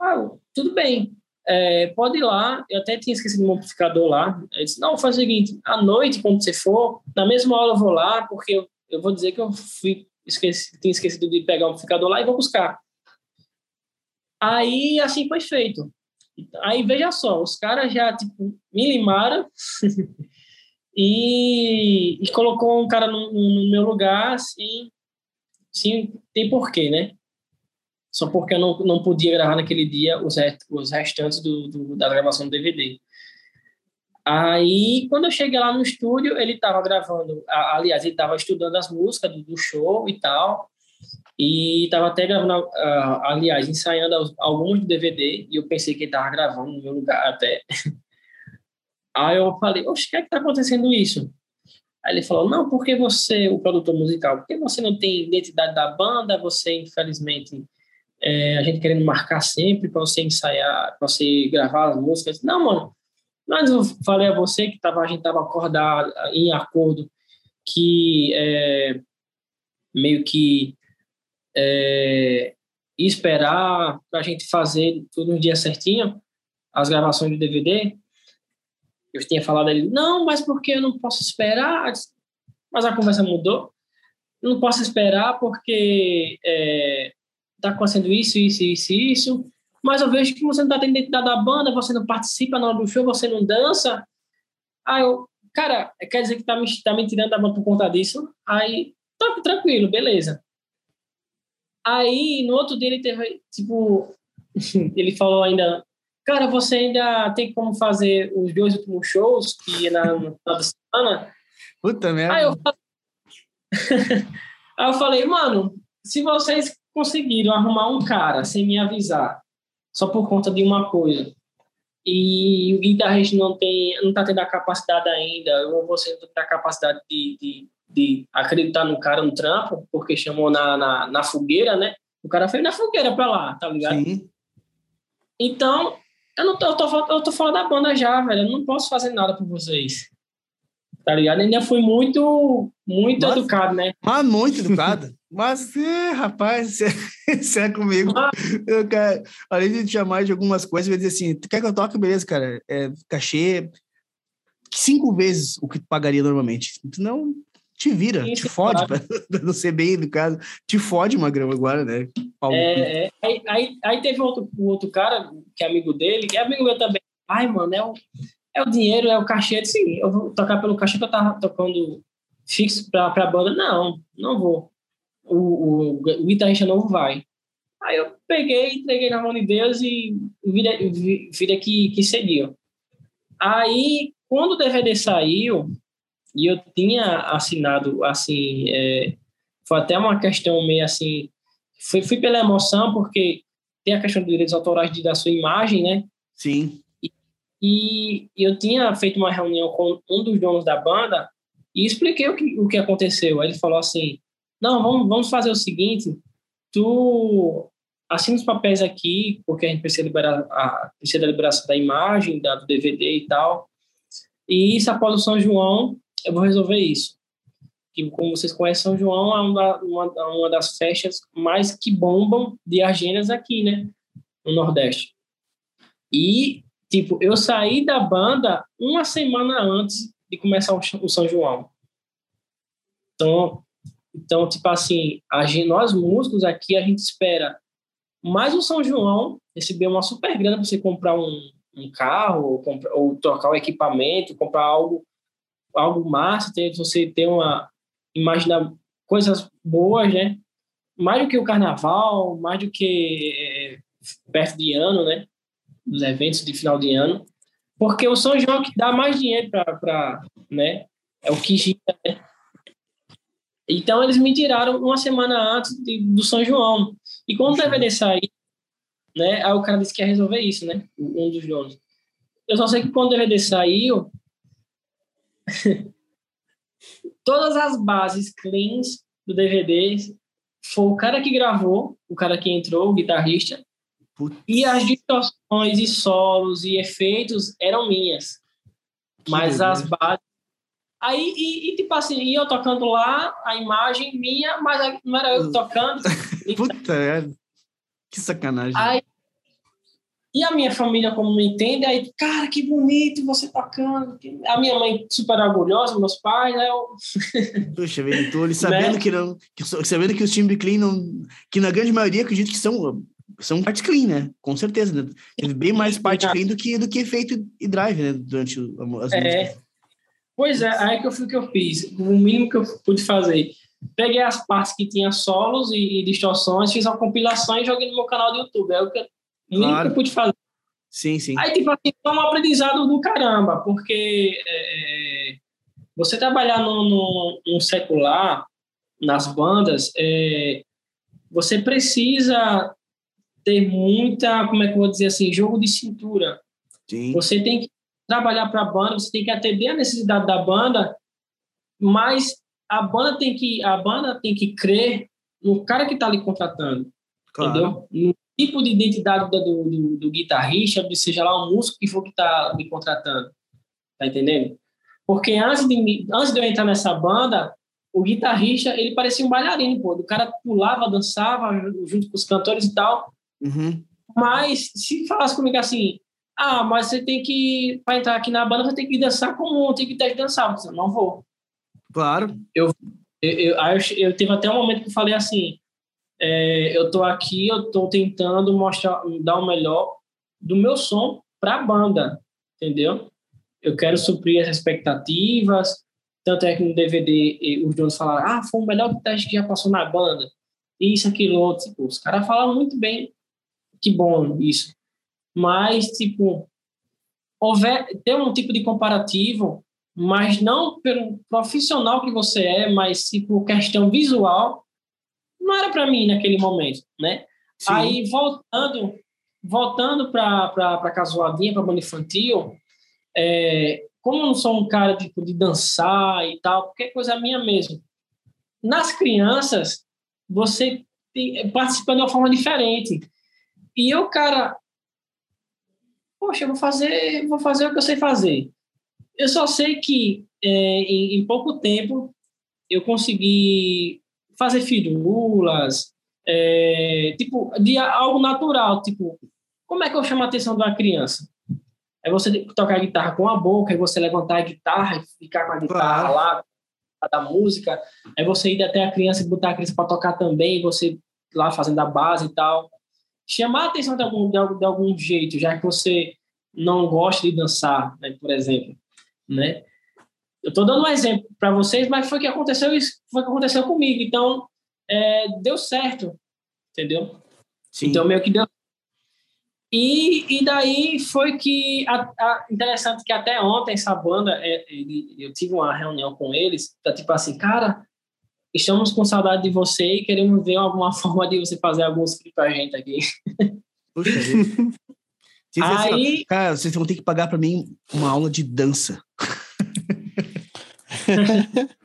Ah, tudo bem. É, pode ir lá. Eu até tinha esquecido o amplificador lá. Ele disse: não, faz o seguinte: à noite, quando você for, na mesma hora eu vou lá, porque eu, eu vou dizer que eu fui, esqueci, tinha esquecido de pegar o amplificador lá e vou buscar. Aí, assim foi feito. Aí, veja só, os caras já, tipo, me limaram e, e, colocou um cara no, no, meu lugar, assim, sim, tem porquê, né? Só porque eu não, não podia gravar naquele dia os, os restantes do, do, da gravação do DVD. Aí, quando eu cheguei lá no estúdio, ele estava gravando, aliás, ele estava estudando as músicas do, do show e tal, e estava até gravando, uh, aliás, ensaiando alguns do DVD, e eu pensei que ele estava gravando no meu lugar até. Aí eu falei, oxe, o que é que está acontecendo isso? Aí ele falou, não, porque você, o produtor musical, porque você não tem identidade da banda, você, infelizmente, é, a gente querendo marcar sempre para você ensaiar, para você gravar as músicas. Não, mano, mas eu falei a você que tava, a gente estava acordado, em acordo, que é, meio que é, esperar para a gente fazer tudo no dia certinho, as gravações do DVD. Eu tinha falado ali, não, mas porque eu não posso esperar? Mas a conversa mudou. Não posso esperar porque está é, tá acontecendo isso, isso, isso, isso. Mas eu vejo que você não está tendo identidade da banda, você não participa na hora do show, você não dança. Aí eu, cara, quer dizer que tá me, tá me tirando da banda por conta disso? Aí, tá tranquilo, beleza. Aí, no outro dia, ele teve, tipo, ele falou ainda, cara, você ainda tem como fazer os dois últimos shows, que é na, na semana? Puta merda. Aí eu, Aí eu falei, mano, se vocês conseguiram arrumar um cara sem me avisar, só por conta de uma coisa, e o guitarrista não tem, não tá tendo a capacidade ainda, ou você não tem a capacidade de, de de acreditar no cara no trampo, porque chamou na, na, na fogueira, né? O cara foi na fogueira pra lá, tá ligado? Sim. Então, eu não tô, eu tô, eu tô fora da banda já, velho. Eu não posso fazer nada por vocês. Tá ligado? Ainda fui muito, muito Nossa, educado, né? Mas muito educado. Mas, é, rapaz, você é comigo. Ah. Eu, cara, além de te chamar de algumas coisas, eu ia dizer assim: tu quer que eu toque? Beleza, cara. É, cachê cinco vezes o que tu pagaria normalmente. Não, te vira, Sim, te fode, claro. para não ser bem educado, te fode, Magrão, agora, né? É, é, aí, aí, aí, teve outro, um outro cara, que é amigo dele, que é amigo meu também. Ai, mano, é o, é o dinheiro, é o cachê. Sim, eu vou tocar pelo cachê que eu tava tocando fixo pra, pra banda. Não, não vou. O, o, o guitarrista não vai. Aí eu peguei, entreguei na mão de Deus e vida, vida que, que seguiu. Aí, quando o DVD saiu, e eu tinha assinado, assim, é, foi até uma questão meio assim, fui, fui pela emoção, porque tem a questão dos direitos autorais de, da sua imagem, né? Sim. E, e eu tinha feito uma reunião com um dos donos da banda e expliquei o que, o que aconteceu. Aí ele falou assim, não, vamos, vamos fazer o seguinte, tu assina os papéis aqui, porque a gente precisa liberar a, precisa da liberação da imagem, da, do DVD e tal, e isso após o São João, eu vou resolver isso. Que, como vocês conhecem, São João é uma, uma, uma das festas mais que bombam de agênias aqui, né? No Nordeste. E Tipo, eu saí da banda uma semana antes de começar o São João. Então, então tipo assim, a gente, nós músicos aqui, a gente espera mais o São João receber uma super grana para você comprar um, um carro, ou, ou trocar o equipamento, comprar algo, algo massa, ter, você ter uma. imaginar coisas boas, né? Mais do que o carnaval, mais do que é, perto de ano, né? Os eventos de final de ano. Porque o São João é que dá mais dinheiro para. Né? É o que gira, né? Então, eles me tiraram uma semana antes de, do São João. E quando o DVD sair, né, aí o cara disse que ia resolver isso, né? Um dos donos. Eu só sei que quando o DVD saiu, todas as bases cleans do DVD foi o cara que gravou, o cara que entrou, o guitarrista, Putz. e as distorções e solos e efeitos eram minhas. Que mas as bases Aí, e, e, tipo assim, eu tocando lá, a imagem minha, mas não era eu tocando. Puta, é. que sacanagem. Aí, e a minha família, como me entende, aí, cara, que bonito você tocando. A minha mãe super orgulhosa, meus pais, né? Eu... Puxa, velho, tô ali sabendo né? que não. Que, sabendo que os times clean não. Que na grande maioria acredito que são. São parte clean, né? Com certeza, né? Teve bem mais parte clean do que, do que efeito e drive, né? Durante as é. músicas. Pois é, aí que eu fui que eu fiz, o mínimo que eu pude fazer. Peguei as partes que tinha solos e, e distorções, fiz uma compilação e joguei no meu canal do YouTube. É o, que, o mínimo claro. pude fazer. Sim, sim. Aí, tipo assim, foi um aprendizado do caramba, porque é, é você trabalhar no, no, no, secular, nas bandas, é, você precisa ter muita, como é que eu vou dizer assim, jogo de cintura. Sim. Você tem que trabalhar para a banda, você tem que atender a necessidade da banda, mas a banda tem que a banda tem que crer no cara que está ali contratando, claro. entendeu? Tipo de identidade do, do, do guitarrista, seja lá o músico que for que está me contratando, tá entendendo? Porque antes de antes de eu entrar nessa banda, o guitarrista ele parecia um bailarino, pô, o cara pulava, dançava junto com os cantores e tal. Uhum. Mas se falasse comigo assim, ah, mas você tem que, para entrar aqui na banda, você tem que dançar como tem que ter dançar. Eu não vou. Claro. Eu, eu, eu, eu, eu teve até um momento que eu falei assim, é, eu tô aqui, eu tô tentando mostrar, dar o melhor do meu som para a banda, entendeu? Eu quero suprir as expectativas, tanto é que no DVD os donos falaram, ah, foi o melhor teste que já passou na banda, isso, aquilo, outro. Tipo, os caras falam muito bem, que bom isso mas, tipo, houver, ter um tipo de comparativo, mas não pelo profissional que você é, mas, tipo, questão visual, não era para mim naquele momento, né? Sim. Aí, voltando voltando para a casuadinha, para banda infantil, é, como eu não sou um cara tipo, de dançar e tal, qualquer coisa minha mesmo. Nas crianças, você participa de uma forma diferente. E eu, cara, poxa, eu vou fazer, vou fazer o que eu sei fazer. Eu só sei que é, em, em, pouco tempo eu consegui fazer firulas, é, tipo, de algo natural, tipo, como é que eu chamo a atenção de uma criança? É você tocar guitarra com a boca, é você levantar a guitarra e ficar com a guitarra lá, da música, é você ir até a criança e botar a criança para tocar também, você lá fazendo a base e tal chamar a atenção de algum, de, algum, de algum jeito, já que você não gosta de dançar, né, por exemplo, né? Eu estou dando um exemplo para vocês, mas foi que aconteceu isso, foi que aconteceu comigo. Então, é, deu certo, entendeu? Sim. Então, meio que deu. E, e daí foi que a, a, interessante que até ontem essa banda, é, ele, eu tive uma reunião com eles, tá tipo assim, cara, Estamos com saudade de você e queremos ver alguma forma de você fazer alguns clipes pra gente aqui. Puxa Aí... Cara, vocês vão ter que pagar para mim uma aula de dança.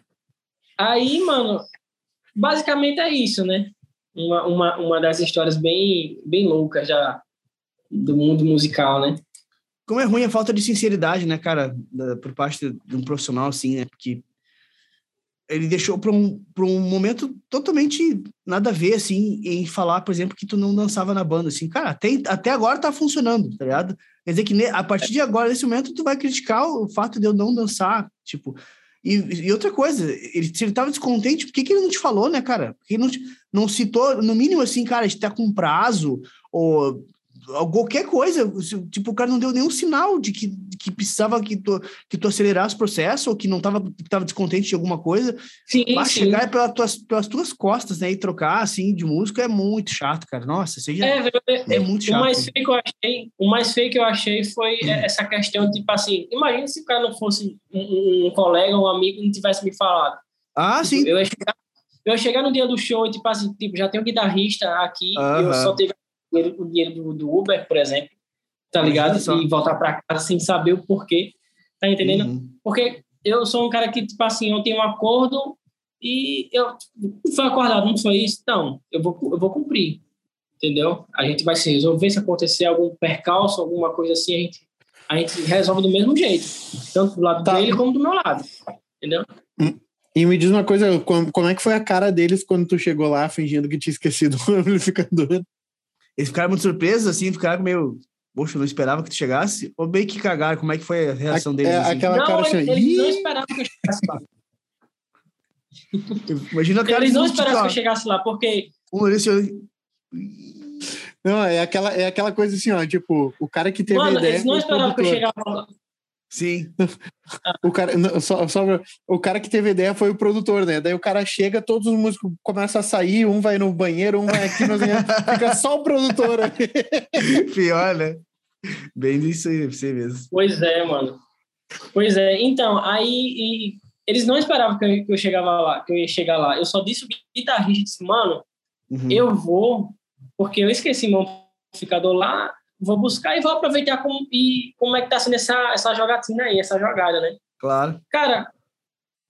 Aí, mano, basicamente é isso, né? Uma, uma, uma das histórias bem, bem loucas já do mundo musical, né? Como é ruim a falta de sinceridade, né, cara, da, por parte de um profissional, assim, né? Porque ele deixou para um, um momento totalmente nada a ver, assim, em falar, por exemplo, que tu não dançava na banda, assim, cara, até, até agora tá funcionando, tá ligado? Quer dizer que a partir de agora, nesse momento, tu vai criticar o fato de eu não dançar, tipo... E, e outra coisa, ele, se ele tava descontente, por que, que ele não te falou, né, cara? Por que ele não, não citou, no mínimo assim, cara, a gente tá com prazo, ou qualquer coisa, tipo, o cara não deu nenhum sinal de que, que precisava que tu, que tu acelerasse o processo ou que não estava tava descontente de alguma coisa. Sim, Mas sim. chegar pelas tuas, pelas tuas costas, né, e trocar, assim, de música é muito chato, cara. Nossa, seja, é, é, é, muito chato. O mais, feio que eu achei, o mais feio que eu achei foi hum. essa questão, tipo assim, imagina se o cara não fosse um, um colega, um amigo, não tivesse me falado. Ah, tipo, sim. Eu ia, chegar, eu ia chegar no dia do show e, tipo assim, tipo, já tem um guitarrista aqui, uh -huh. eu só teve o dinheiro do, do, Uber, por exemplo, tá ligado? E voltar para casa sem saber o porquê, tá entendendo? Uhum. Porque eu sou um cara que, tipo assim, eu tenho um acordo e eu foi acordado, não foi isso? Então, eu vou, eu vou cumprir, entendeu? A gente vai se resolver se acontecer algum percalço, alguma coisa assim, a gente, a gente resolve do mesmo jeito, tanto do lado tá. dele como do meu lado, entendeu? E me diz uma coisa, como é que foi a cara deles quando tu chegou lá fingindo que tinha esquecido o amplificador? Eles ficaram muito surpresos, assim, ficaram meio. Poxa, eu não esperava que tu chegasse. Ou bem que cagaram, como é que foi a reação a, deles? É, assim? aquela não, cara assim, eles não esperavam que eu chegasse lá. Imagina a cara Eles não esperavam que eu chegasse lá, porque. Um Maurício. Não, é aquela, é aquela coisa assim, ó, tipo, o cara que teve Mano, a ideia. Eles não esperavam que eu chegasse lá. Sim. o, cara, só, só, o cara que teve a ideia foi o produtor, né? Daí o cara chega, todos os músicos começam a sair, um vai no banheiro, um vai aqui, fica só o produtor aqui. Pior, né? Bem isso aí, você mesmo. Pois é, mano. Pois é, então, aí e, eles não esperavam que eu, que eu, chegava lá, que eu ia chegar lá. Eu só disse o guitarrista, disse, mano, uhum. eu vou, porque eu esqueci meu amplificador lá, vou buscar e vou aproveitar como, e como é que tá sendo essa, essa jogatina aí, essa jogada, né? Claro. Cara,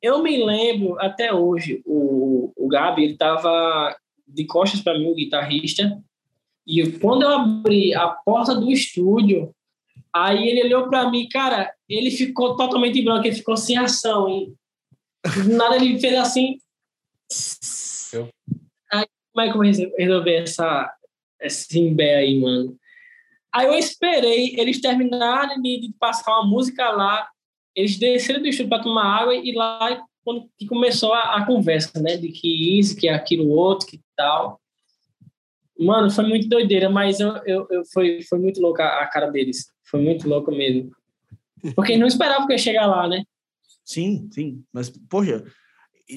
eu me lembro até hoje, o, o Gabi, ele tava de costas para mim, o guitarrista, e quando eu abri a porta do estúdio, aí ele olhou para mim, cara, ele ficou totalmente branco, ele ficou sem ação, e nada ele fez assim. Eu. Aí, como é que eu vou resolver essa, esse imbé aí, mano? Aí eu esperei eles terminarem de, passar uma música lá, eles desceram do estúdio para tomar água e lá quando que começou a, a, conversa, né? De que isso, que aquilo outro, que tal. Mano, foi muito doideira, mas eu, eu, eu foi, foi muito louca a, a cara deles. Foi muito louco mesmo. Porque não esperavam que eu ia chegar lá, né? Sim, sim. Mas, poxa,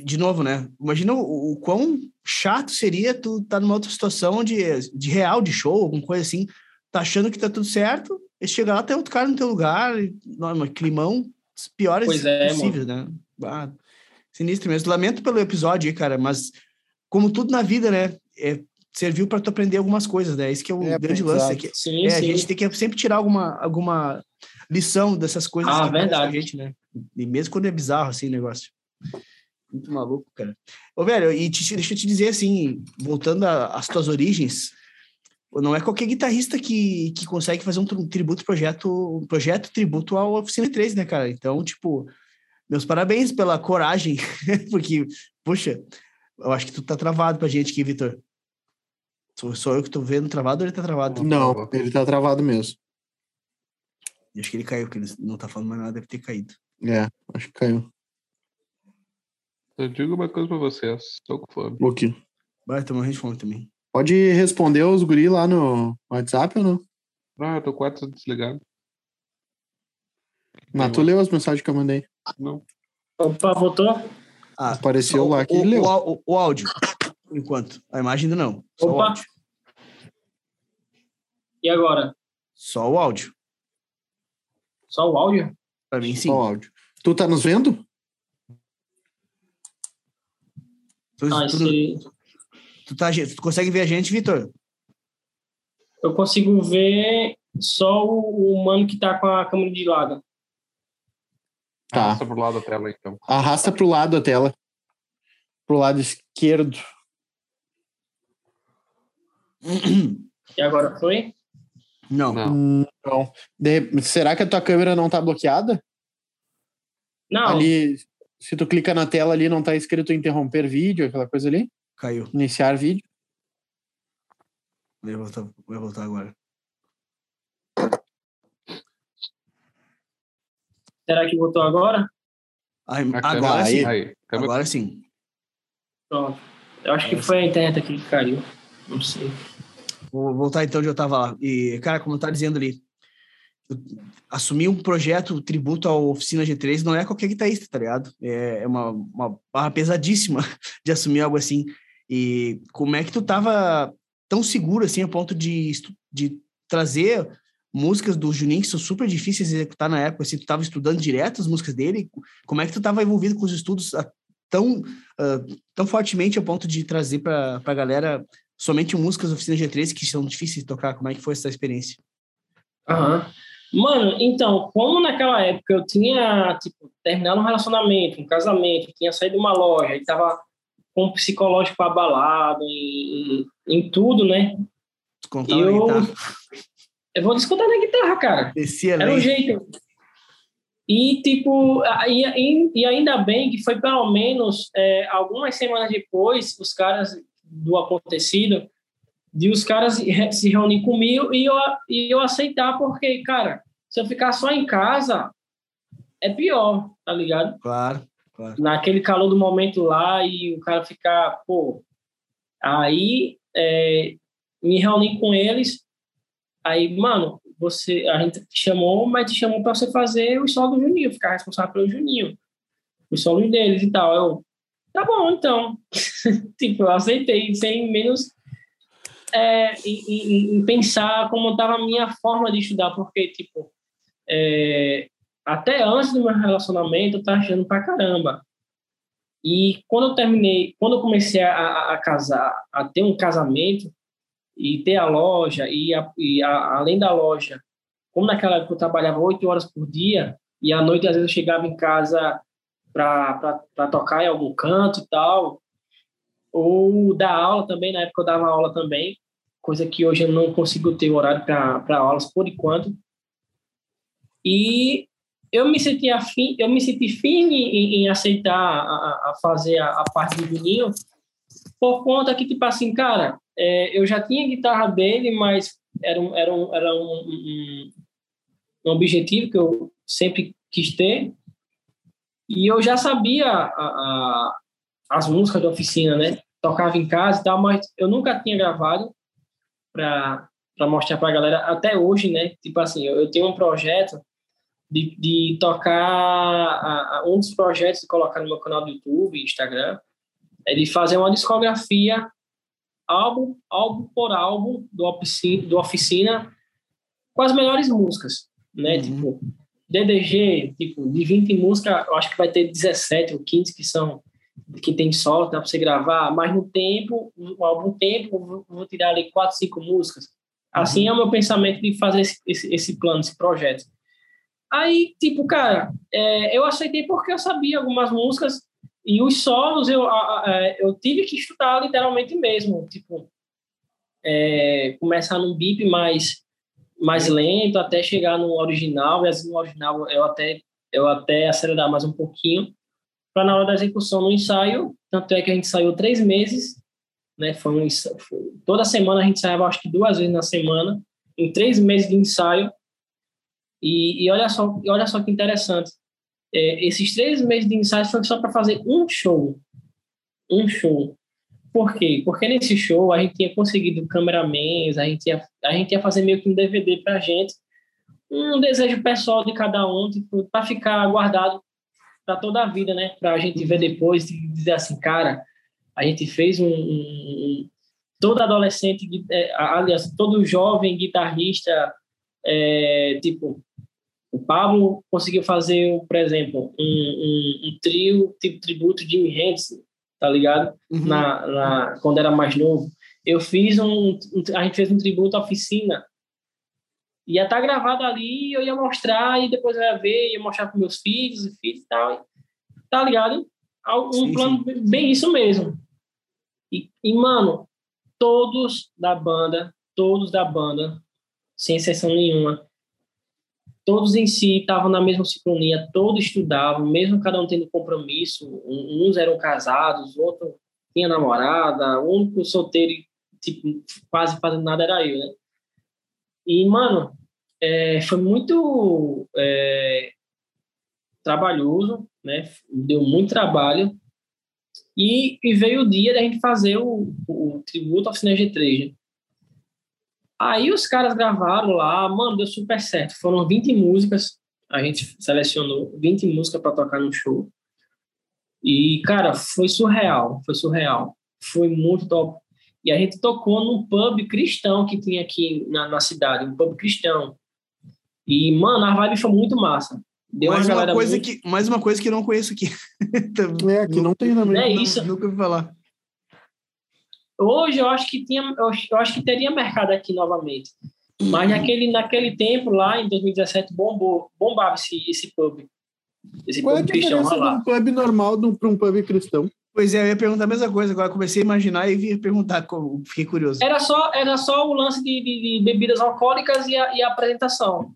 de novo, né? Imagina o, o quão chato seria tu estar tá numa outra situação de, de real, de show, alguma coisa assim, tá achando que tá tudo certo, e chega lá, tem outro cara no teu lugar, e, não, climão, os piores pois é, possíveis, mano. né? Ah, sinistro mesmo. Lamento pelo episódio aí, cara, mas como tudo na vida, né? É, serviu para tu aprender algumas coisas, né? Isso que é o é, grande lance. É que, sim, é, sim. A gente tem que sempre tirar alguma, alguma lição dessas coisas. Ah, verdade. Gente, né? E mesmo quando é bizarro, assim, o negócio. Muito maluco, cara. Ô, velho, e te, deixa eu te dizer, assim, voltando às tuas origens, não é qualquer guitarrista que, que consegue fazer um tributo projeto, um projeto tributo ao Oficina 3, né, cara? Então, tipo, meus parabéns pela coragem, porque, poxa, eu acho que tu tá travado pra gente aqui, Vitor. Sou, sou eu que tô vendo travado ou ele tá travado? Não, ele tá travado mesmo. Acho que ele caiu, porque ele não tá falando mais nada, deve ter caído. É, acho que caiu. Eu digo uma coisa pra vocês, tô com fome. O quê? Vai, tô morrendo de fome também. Pode responder os guri lá no WhatsApp ou não? Ah, eu tô WhatsApp desligado. Mas tu leu as mensagens que eu mandei? Não. Opa, voltou? Ah, Apareceu o, lá que o, leu. O, o, o, áudio, por enquanto. A imagem ainda não. Só Opa. o áudio. E agora? Só o áudio. Só o áudio? Pra mim, sim. Só o áudio. Tu tá nos vendo? Ah, tu, esse... tu, tá, tu consegue ver a gente, Vitor? Eu consigo ver só o, o mano que tá com a câmera de lado. Tá. Passa pro lado da tela, então. Arrasta pro lado a tela. Pro lado esquerdo. E agora foi? Não. Não. Não. De- Será que a tua câmera não tá bloqueada? Não. Ali, se tu clica na tela ali, não tá escrito interromper vídeo, aquela coisa ali? Caiu. Iniciar vídeo. Vai voltar, vai voltar agora. Será que voltou agora? Aí, agora sim. Aí. Agora sim. Pronto. Eu acho que foi a internet aqui que caiu. Não sei. Vou voltar então onde eu estava lá. E, cara, como tá dizendo ali, assumir um projeto tributo à oficina G3 não é qualquer guitarrista, tá ligado? É, é uma, uma barra pesadíssima de assumir algo assim. E como é que tu tava tão seguro assim a ponto de, de trazer músicas do Juninho que são super difíceis de executar na época, assim, tu tava estudando direto as músicas dele, como é que tu tava envolvido com os estudos tão, uh, tão fortemente a ponto de trazer para a galera somente músicas da Oficina G3 que são difíceis de tocar, como é que foi essa experiência? Aham. Mano, então, como naquela época eu tinha, tipo, terminado um relacionamento, um casamento, tinha saído de uma loja e tava com o psicológico abalado em, em tudo, né? Descontar eu, eu vou descontar na guitarra, cara. Descia Era um jeito. E, tipo, e, e, ainda bem que foi pelo menos é, algumas semanas depois, os caras do acontecido, de os caras se reunir comigo e eu, e eu aceitar, porque, cara, se eu ficar só em casa, é pior, tá ligado? Claro, claro. Naquele calor do momento lá e o cara ficar, pô. Aí, é, me reuni com eles, aí, mano, você, a gente te chamou, mas te chamou para você fazer o solo do Juninho, ficar responsável pelo Juninho, os solos deles e tal. Eu, tá bom, então. tipo, eu aceitei, sem menos é, em, em, pensar como estava a minha forma de estudar, porque, tipo, é, até antes do meu relacionamento, eu estava achando pra caramba. E quando eu terminei, quando eu comecei a, a, casar, a ter um casamento e ter a loja, e, a, e a, além da loja, como naquela época eu trabalhava oito horas por dia, e à noite às vezes eu chegava em casa para tocar em algum canto e tal, ou dar aula também, na época eu dava aula também, coisa que hoje eu não consigo ter horário para aulas por enquanto. E eu me senti afim, eu me senti firme em, em aceitar a, a fazer a, a, parte do vinil, por conta que, tipo assim, cara, é, eu já tinha guitarra dele, mas era um, era um, era um, um, um objetivo que eu sempre quis ter, e eu já sabia a, a, as músicas da oficina, né? Tocava em casa e tal, mas eu nunca tinha gravado para mostrar para a galera até hoje, né? Tipo assim, eu, eu tenho um projeto de, de tocar a, a, um dos projetos de colocar no meu canal do YouTube, Instagram, é de fazer uma discografia álbum, álbum por álbum do oficina, do oficina com as melhores músicas, né? Uhum. Tipo, DDG, tipo, de 20 músicas, eu acho que vai ter 17 ou 15 que são que tem solo, dá para você gravar, mas no tempo, algum tempo, vou tirar ali quatro, cinco músicas. Assim uhum. é o meu pensamento de fazer esse, esse, esse plano, esse projeto. Aí, tipo, cara, é, eu aceitei porque eu sabia algumas músicas e os solos eu, é, eu tive que estudar literalmente mesmo. Tipo, é, começar num bip mais, mais lento até chegar no original, e assim no original eu até, eu até acelerar mais um pouquinho para na hora da execução no ensaio, tanto é que a gente saiu três meses, né? Foi, um, foi toda semana a gente ensaiava acho que duas vezes na semana, em três meses de ensaio. E, e olha só, e olha só que interessante, é, esses três meses de ensaio foi só para fazer um show, um show. Por quê? Porque nesse show a gente tinha conseguido cameramans, a gente ia, a gente ia fazer meio que um DVD para a gente, um desejo pessoal de cada um, tipo, para ficar guardado para toda a vida, né? Para a gente ver depois e dizer assim, cara, a gente fez um, um todo adolescente, é, aliás, todo jovem guitarrista, é, tipo, Pablo conseguiu fazer, por exemplo, um, um, um trio tipo tributo de Jimi Hendrix, tá ligado? Uhum. Na, na, quando era mais novo. Eu fiz um, a gente fez um tributo à oficina ia estar tá gravado ali, eu ia mostrar e depois eu ia ver, ia mostrar para meus filhos e filhos e tal. Tá ligado? Um sim, plano sim. bem isso mesmo. E, e, mano, todos da banda, todos da banda, sem exceção nenhuma, todos em si estavam na mesma sincronia, todos estudavam, mesmo cada um tendo compromisso. Uns eram casados, outro tinha namorada, o único solteiro, tipo, quase fazendo nada era eu, né? E, mano, é, foi muito. É, trabalhoso, né? Deu muito trabalho. E, e veio o dia da gente fazer o, o, tributo ao Cine G3. Né? Aí os caras gravaram lá, mano, deu super certo. Foram 20 músicas, a gente selecionou 20 músicas para tocar no show. E, cara, foi surreal, foi surreal. Foi muito top. E a gente tocou num pub cristão que tinha aqui na, na cidade, um pub cristão. E, mano, a vibe foi muito massa. Deu mais uma, uma coisa muito... que mais uma coisa que eu não conheço aqui. é, que não tem também. É isso. Nunca ouvi falar. Hoje eu acho que tinha, eu acho que teria mercado aqui novamente. Mas naquele, naquele tempo lá em 2017 bombou, bombava esse, esse pub. Esse Qual pub é a diferença de um pub normal para um pub cristão? Pois é, eu ia perguntar a mesma coisa, agora comecei a imaginar e ia perguntar, fiquei curioso. Era só, era só o lance de, de, de bebidas alcoólicas e a, e a apresentação.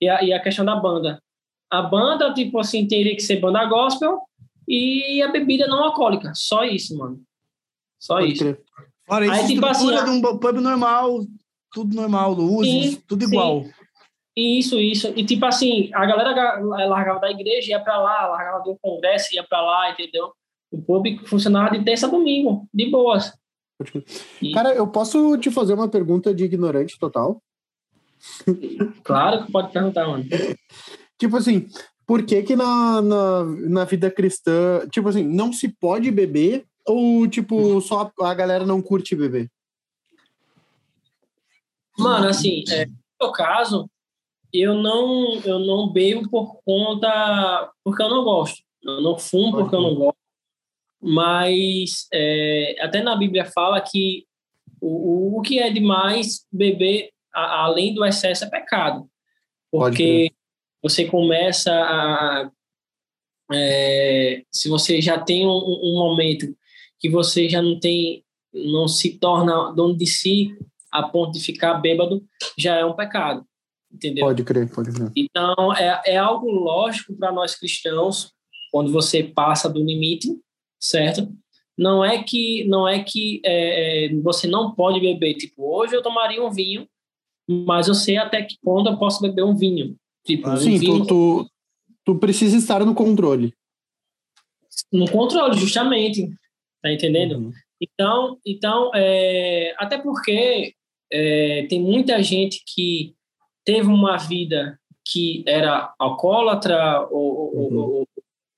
E a, e a questão da banda. A banda, tipo assim, teria que ser banda gospel e a bebida não alcoólica. Só isso, mano. Só Pode isso. Crer. Fora isso, Aí, tipo assim, de um pub normal, tudo normal, luzes, sim, tudo igual. Sim. Isso, isso. E tipo assim, a galera largava da igreja, ia pra lá, largava do congresso, ia pra lá, entendeu? O pub funcionava de terça a domingo, de boas. Cara, eu posso te fazer uma pergunta de ignorante total? Claro que pode perguntar, mano. tipo assim, por que que na, na, na vida cristã, tipo assim, não se pode beber ou, tipo, só a galera não curte beber? Mano, assim, é, no meu caso, eu não, eu não bebo por conta... Porque eu não gosto. Eu não fumo porque eu não gosto. Mas é, até na Bíblia fala que o, o que é demais beber, a, além do excesso, é pecado. Porque você começa a... É, se você já tem um, um momento que você já não tem, não se torna dono de si a ponto de ficar bêbado, já é um pecado, entendeu? Pode crer, pode crer. Então, é, é algo lógico para nós cristãos, quando você passa do limite, certo? Não é que não é que é, é, você não pode beber. Tipo, hoje eu tomaria um vinho, mas eu sei até que ponto eu posso beber um vinho. Tipo, Sim, um vinho... Tu, tu, tu precisa estar no controle. No controle, justamente. Tá entendendo? Uhum. Então, então é, até porque é, tem muita gente que teve uma vida que era alcoólatra ou, uhum. ou, ou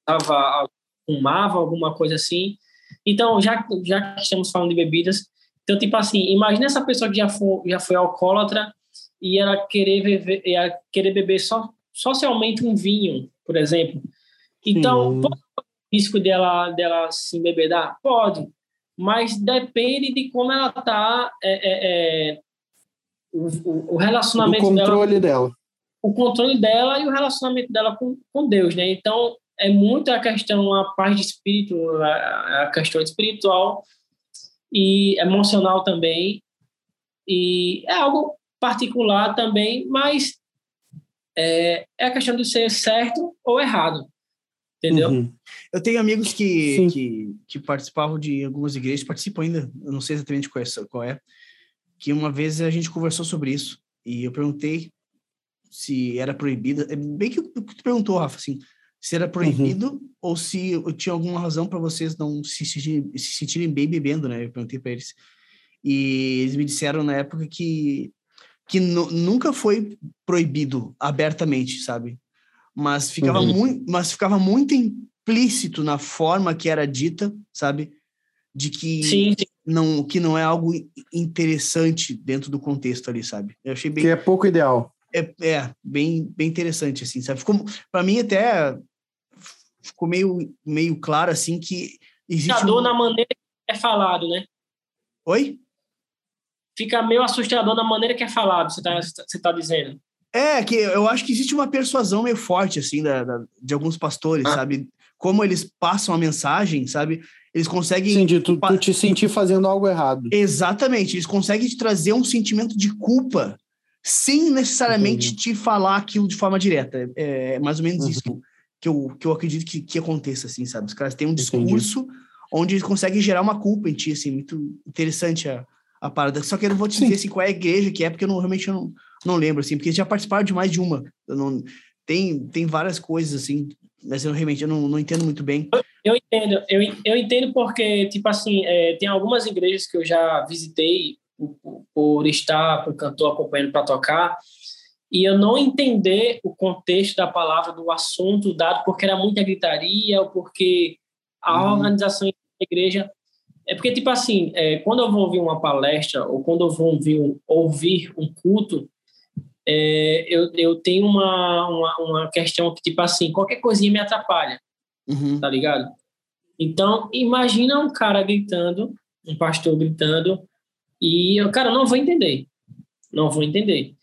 tava, fumava, alguma coisa assim. Então, já, já que estamos falando de bebidas, então, tipo assim, imagina essa pessoa que já foi, já foi alcoólatra e ela querer beber, ela querer beber só, socialmente um vinho, por exemplo. Então, risco dela, dela se embebedar? Pode, mas depende de como ela está, é, é, é, o, o, relacionamento o controle dela, dela. O controle dela e o relacionamento dela com, com Deus, né? Então, é muito a questão, a paz de espírito, a, a questão espiritual e emocional também. E é algo particular também, mas é, é a questão de ser certo ou errado. Entendeu? Uhum. Eu tenho amigos que, que, que, participavam de algumas igrejas, participam ainda, eu não sei exatamente qual é, qual é, que uma vez a gente conversou sobre isso, e eu perguntei se era proibido, é bem que o que tu perguntou, Rafa, assim, se era proibido uhum. ou se tinha alguma razão para vocês não se sentirem, se sentirem bem bebendo, né? Eu perguntei para eles. E eles me disseram na época que, que nunca foi proibido abertamente, sabe? Mas ficava uhum. muito, mas ficava muito implícito na forma que era dita, sabe? De que sim, sim. não que não é algo interessante dentro do contexto ali, sabe? Eu achei bem que é pouco ideal. É, é bem bem interessante assim, sabe? Ficou para mim até ficou meio meio claro assim que existe um... na maneira que é falado, né? Oi? Fica meio assustador na maneira que é falado, você tá, você tá dizendo. É, que eu acho que existe uma persuasão meio forte, assim, da, da de alguns pastores, ah. sabe? Como eles passam a mensagem, sabe? Eles conseguem. Sim, de tu, tu, te sentir fazendo algo errado. Exatamente. Eles conseguem te trazer um sentimento de culpa sem necessariamente Entendi. te falar aquilo de forma direta. É, é mais ou menos uhum. isso que eu, que eu acredito que, que aconteça, assim, sabe? Os caras têm um discurso Entendi. onde eles conseguem gerar uma culpa em ti, assim, muito interessante a, a parada. Só que eu não vou te Sim. dizer assim, qual é a igreja que é, porque eu não, realmente eu não, não lembro, assim, porque eles já participaram de mais de uma. Eu não, tem, tem várias coisas assim, mas eu realmente eu não, não entendo muito bem. Eu entendo, eu, eu entendo porque, tipo assim, é, tem algumas igrejas que eu já visitei por, por estar com o cantor acompanhando para tocar, e eu não entender o contexto da palavra, do assunto dado, porque era muita gritaria, ou porque a uhum. organização da igreja. É porque, tipo assim, é, quando eu vou ouvir uma palestra, ou quando eu vou ouvir um, ouvir um culto, é, eu, eu tenho uma, uma, uma, questão que, tipo assim, qualquer coisinha me atrapalha, uhum. tá ligado? Então, imagina um cara gritando, um pastor gritando, e eu, cara, não vou entender. Não vou entender.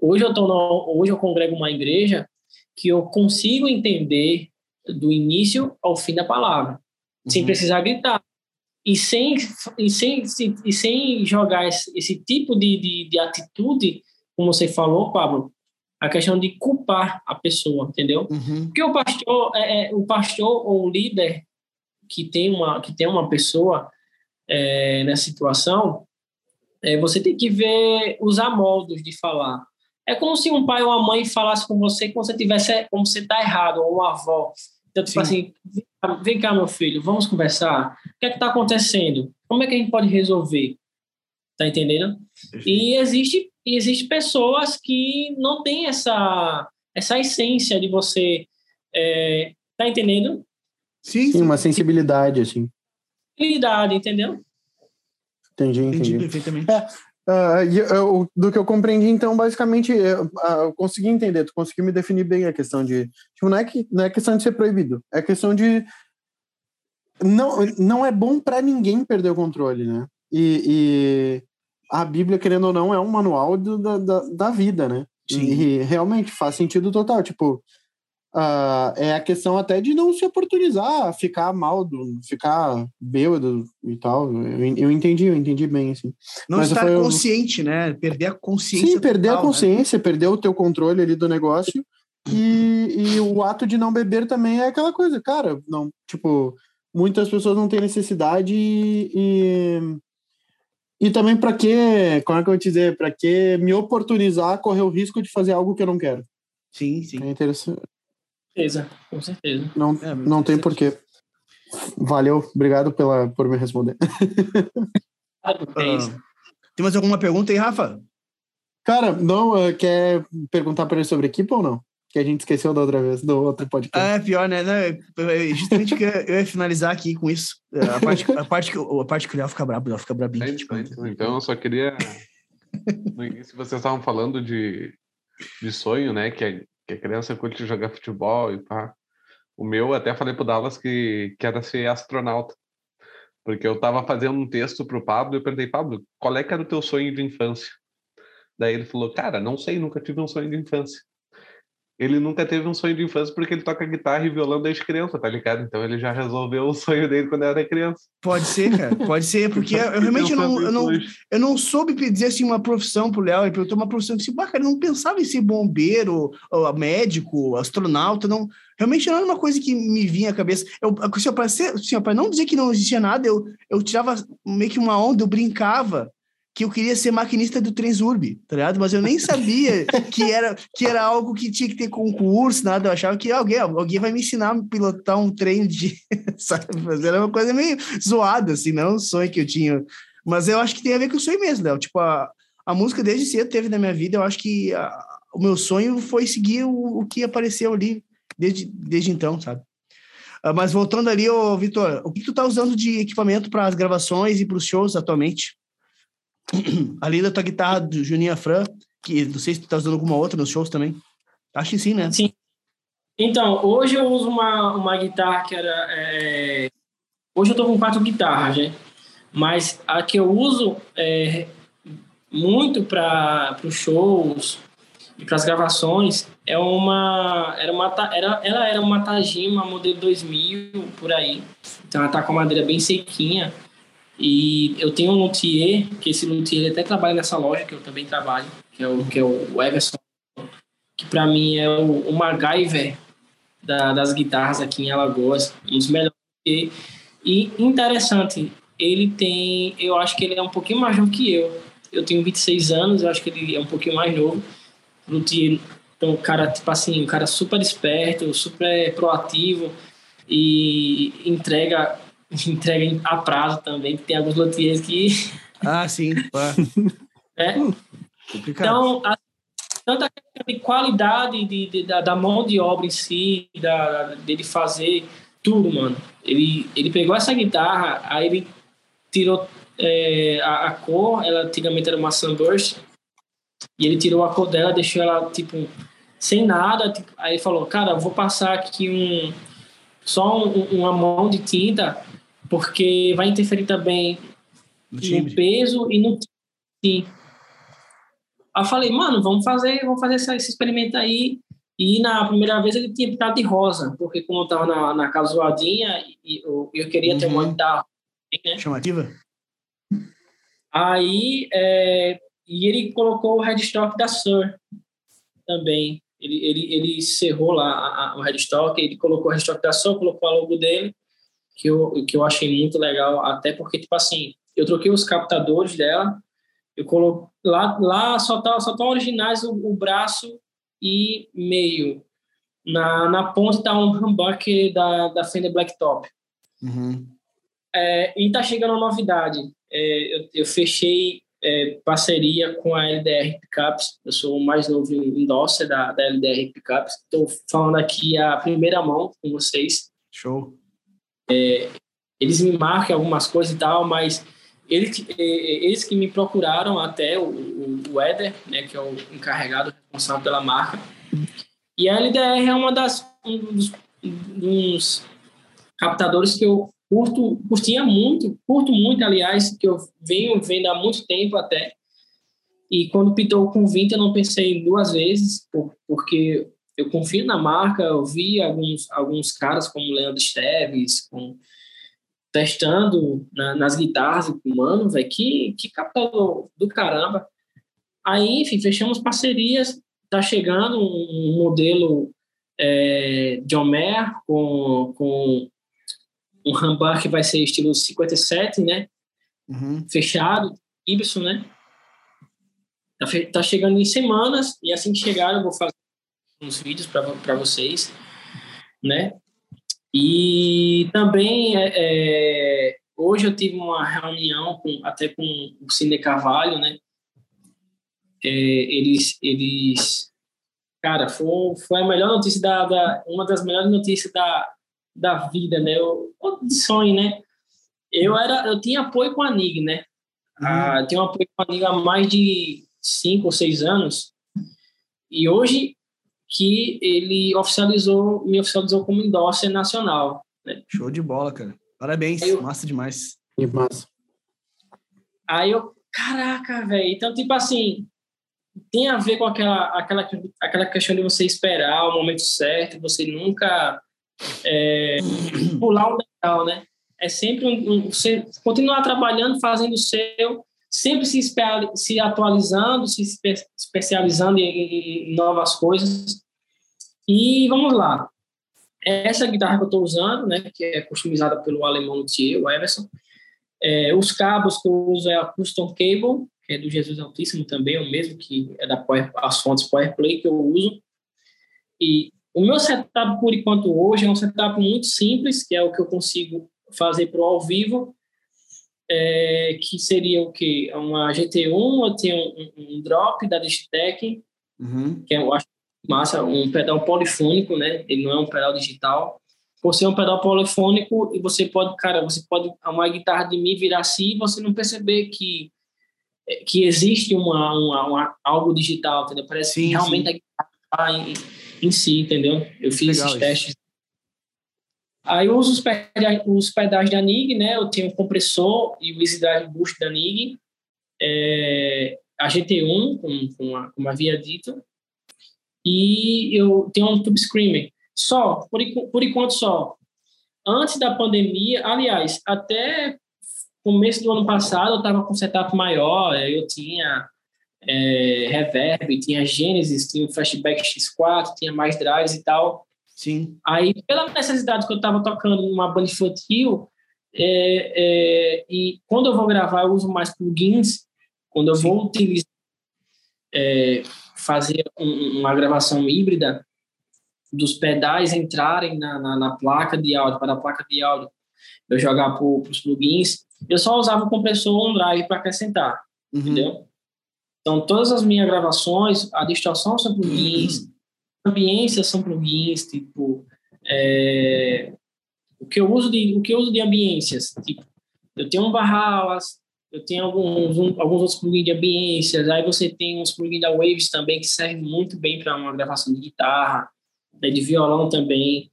Hoje eu, tô no, hoje eu congrego uma igreja que eu consigo entender do início ao fim da palavra, uhum. sem precisar gritar. E sem, e sem, e sem jogar esse, esse tipo de, de, de atitude como você falou, Pablo, a questão de culpar a pessoa, entendeu? Uhum. Porque o pastor, é, é, o pastor ou o líder que tem uma que tem uma pessoa é, nessa situação, é, você tem que ver os amoldos de falar. É como se um pai ou uma mãe falasse com você como você tivesse como você está errado ou uma avó. Então tipo Sim. assim, vem cá meu filho, vamos conversar. O que é que está acontecendo? Como é que a gente pode resolver? Tá entendendo? E existe e existem pessoas que não têm essa, essa essência de você. É, tá entendendo? Sim, sim, uma sensibilidade, assim. Sensibilidade, entendeu? Entendi, entendi. entendi perfeitamente. É, uh, eu, do que eu compreendi, então, basicamente, eu, uh, eu, consegui entender, tu conseguiu me definir bem a questão de. Tipo, não é, que, não é questão de ser proibido, é questão de. Não, não é bom para ninguém perder o controle, né? E, e a Bíblia, querendo ou não, é um manual do, da, da, da, vida, né? Sim. E realmente faz sentido total. Tipo, uh, é a questão até de não se oportunizar, ficar mal, do, ficar bêbado e tal. Eu, eu entendi, eu entendi bem, assim. Não Mas estar consciente, né? Perder a consciência. Sim, perder total, a né? consciência, né? perder o teu controle ali do negócio. E, e o ato de não beber também é aquela coisa, cara, não, tipo, muitas pessoas não têm necessidade e, e e também para que, como é que eu vou te dizer, para que me oportunizar correr o risco de fazer algo que eu não quero. Sim, sim. É interessante. Com certeza, com certeza. Não, é, não tem porquê. Valeu, obrigado pela, por me responder. uh, tem mais alguma pergunta aí, Rafa? Cara, não, uh, quer perguntar para ele sobre equipe ou não? que a gente esqueceu da outra vez, do outro podcast. Ah, é pior, né? Não, é, é justamente que eu ia finalizar aqui com isso. A parte, a parte, que, a parte que o Léo fica brabo, o Léo fica brabinho. É, tipo, então, então, eu só queria... No início vocês estavam falando de, de sonho, né? Que a, que a criança curte jogar futebol e pá. O meu, até falei pro Dallas que, que era ser astronauta. Porque eu tava fazendo um texto pro Pablo e eu perguntei, Pablo, qual é que era o teu sonho de infância? Daí ele falou, cara, não sei, nunca tive um sonho de infância ele nunca teve um sonho de infância porque ele toca guitarra e violão desde criança, tá ligado? Então ele já resolveu o sonho dele quando era criança. Pode ser, cara, pode ser, porque eu realmente não, eu não, eu não soube dizer assim uma profissão pro Léo, ele perguntou uma profissão que, assim, cara, não pensava em ser bombeiro, ou médico, astronauta, não, realmente não era uma coisa que me vinha à cabeça. Eu, assim, para assim, não dizer que não existia nada, eu, eu tirava meio que uma onda, eu brincava que eu queria ser maquinista do Transurb, tá ligado? Mas eu nem sabia que era, que era algo que tinha que ter concurso, nada. Eu achava que alguém, alguém vai me ensinar a pilotar um trem de. Sabe? Era uma coisa meio zoada, assim, não um sonho que eu tinha. Mas eu acho que tem a ver com o sonho mesmo, Léo. Tipo, a, a música desde cedo teve na minha vida. Eu acho que a, o meu sonho foi seguir o, o que apareceu ali desde, desde então, sabe? Uh, mas voltando ali, ô, Vitor, o que tu tá usando de equipamento para as gravações e para os shows atualmente? Além da tua guitarra do Juninho Fran, que não sei se tu tá usando alguma outra nos shows também. Acho que sim, né? Sim. Então, hoje eu uso uma, uma guitarra que era. É... Hoje eu tô com quatro guitarras, né? Mas a que eu uso é, muito para os shows e para as gravações é uma. Era uma era, ela era uma Tajima modelo 2000 por aí. Então ela tá com a madeira bem sequinha. E eu tenho um luthier, que esse luthier até trabalha nessa loja que eu também trabalho, que é o, que é o Everson, que para mim é o, o MacGyver da, das guitarras aqui em Alagoas, um dos melhores. E, e interessante, ele tem, eu acho que ele é um pouquinho mais novo que eu. Eu tenho 26 anos, eu acho que ele é um pouquinho mais novo. Luthier Então, cara, tipo assim, um cara super esperto, super proativo e entrega entrega a prazo também, que tem alguns luthiers que... Ah, sim. é. Então, a, tanto a de qualidade de, de, da, da, mão de obra em si, da, dele fazer tudo, mano. Ele, ele pegou essa guitarra, aí ele tirou é, a, a, cor, ela antigamente era uma Sunburst, e ele tirou a cor dela, deixou ela, tipo, sem nada. Tipo, aí ele falou, cara, vou passar aqui um só um, uma mão de tinta, porque vai interferir também no, no peso e no Sim. Aí eu falei, mano, vamos fazer, vamos fazer esse, esse experimento aí. E na primeira vez ele tinha pintado de rosa, porque como eu tava na, na casuadinha, eu, eu queria uhum. ter uma guitarra. Né? Chamativa? Aí, é, e ele colocou o headstock da Sur também. Ele, ele, ele cerrou lá a, a, o headstock, ele colocou o headstock da Sur, colocou a logo dele, que eu, que eu achei muito legal, até porque, tipo assim, eu troquei os captadores dela, eu coloquei, lá, lá só tá, só tá originais o, o braço e meio. Na, na ponta está um humbucker da, da Fender Blacktop. Uhum. É, e está chegando uma novidade. É, eu, eu, fechei é, parceria com a LDR Pickups. Eu sou o mais novo endorser da, da LDR Pickups. Estou falando aqui a primeira mão com vocês. Show. É, eles me marcam algumas coisas e tal, mas eles, é, eles que me procuraram até o, o, o Eder, né, que é o encarregado responsável pela marca. E a LDR é uma das um dos, dos captadores que eu curto, curtia muito, curto muito, aliás, que eu venho vendo há muito tempo até. E quando pintou com 20, eu não pensei duas vezes, porque eu confio na marca, eu vi alguns, alguns caras como o Leandro Esteves, com, testando na, nas guitarras, mano, velho, que, que captador do caramba. Aí, enfim, fechamos parcerias, tá chegando um, modelo é, John Mayer com, com um rambar que vai ser estilo 57, né? Uhum. Fechado, Ibson, né? Tá, tá, chegando em semanas e assim que chegar eu vou fazer uns vídeos para vocês, né? E também é, é, hoje eu tive uma reunião com, até com o Cine Carvalho, né? É, eles, eles, cara, foi, foi a melhor notícia da, da, uma das melhores notícias da, da vida, né? Eu, de sonho, né? Eu era, eu tinha apoio com a NIG, né? Uhum. Ah, tenho apoio com a NIG há mais de cinco ou seis anos. E hoje que ele oficializou, me oficializou como endorser nacional. Né? Show de bola, cara. Parabéns, eu, massa demais. Que massa. Aí eu, caraca, velho. Então, tipo assim, tem a ver com aquela, aquela, aquela questão de você esperar o momento certo, você nunca é, pular um legal, né? É sempre um, um, você continuar trabalhando, fazendo o seu, sempre se, se atualizando, se espe especializando em, em, novas coisas. E vamos lá. Essa guitarra que eu estou usando, né, que é customizada pelo alemão Luthier, o Everson, é, os cabos que eu uso é a Custom Cable, que é do Jesus Altíssimo também, o mesmo que é da Power, as fontes PowerPlay que eu uso. E o meu setup, por enquanto, hoje é um setup muito simples, que é o que eu consigo fazer para o ao vivo, é, que seria o quê? Uma GT1, eu tenho um, um drop da Digitec, uhum. que eu acho massa, um pedal polifônico, né? Ele não é um pedal digital. Por ser um pedal polifônico, você pode, cara, você pode uma guitarra de mi virar assim e você não perceber que que existe uma, uma, uma algo digital, entendeu? Parece sim, que realmente sim. a guitarra tá em, em si, entendeu? Eu fiz Legal esses testes. Aí eu uso os pedais, os pedais da NIG, né? Eu tenho o compressor e o Easy Drive Boost da NIG, é, a GT1, como, como, a, como havia dito, e eu tenho um Tube Screamer. Só, por, por enquanto só. Antes da pandemia, aliás, até começo do ano passado eu estava com setup maior, eu tinha é, Reverb, tinha Genesis, tinha o Flashback X4, tinha mais drives e tal. Sim. Aí, pela necessidade que eu estava tocando numa banda infantil, é, é, e quando eu vou gravar, eu uso mais plugins. Quando eu Sim. vou utilizar, é, fazer um, uma gravação híbrida dos pedais entrarem na, na, na, placa de áudio, para a placa de áudio eu jogar para os plugins, eu só usava o compressor OneDrive para acrescentar, uhum. entendeu? Então, todas as minhas gravações, a distorção são plugins, uhum. Ambiências são plugins, tipo, é, o que eu uso de o que eu uso de ambiências, tipo, eu tenho um Barralas, eu tenho alguns, um, alguns outros plugins de ambiências, aí você tem uns plugins da Waves também que servem muito bem para uma gravação de guitarra, né, de violão também.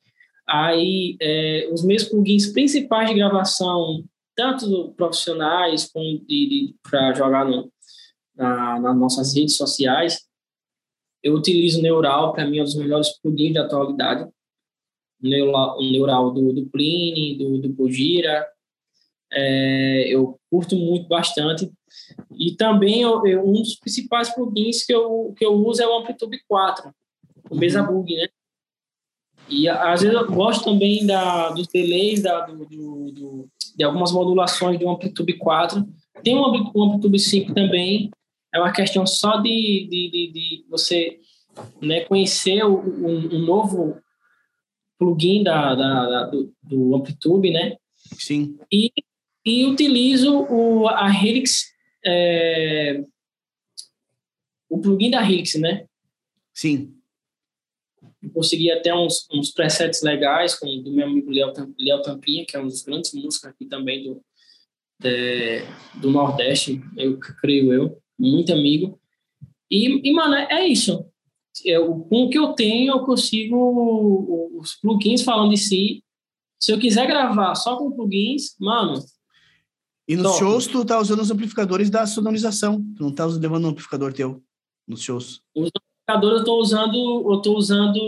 Aí, é, os meus plugins principais de gravação, tanto profissionais como para jogar no, na, nas nossas redes sociais, eu utilizo o Neural, para mim é um dos melhores plugins da atualidade. O Neural, o Neural do, do Pliny, do, do é, eu curto muito bastante. E também eu, eu, um dos principais plugins que eu, que eu uso é o Amplitude 4, o uhum. Mesa Bug, né? E às vezes eu gosto também da, dos delays da, do, do, do, de algumas modulações do Amplitude 4. Tem um, um Amplitude 5 também. É uma questão só de, de, de, de você né, conhecer o, o, o, novo plugin da, da, da do, do né? Sim. E e utilizo o, a Helix, é, o plugin da Helix, né? Sim. Eu consegui até uns, uns presets legais com do meu amigo Léo, Léo Tampinha, que é um dos grandes músicos aqui também do, de, do Nordeste, eu creio eu, muito amigo. E, e mano, é isso. Eu, com o que eu tenho, eu consigo os plugins falando de si. Se eu quiser gravar só com plugins, mano, e nos Top. shows tu tá usando os amplificadores da sonorização. Tu não tá levando um amplificador teu nos shows. Os amplificadores eu tô usando, eu tô usando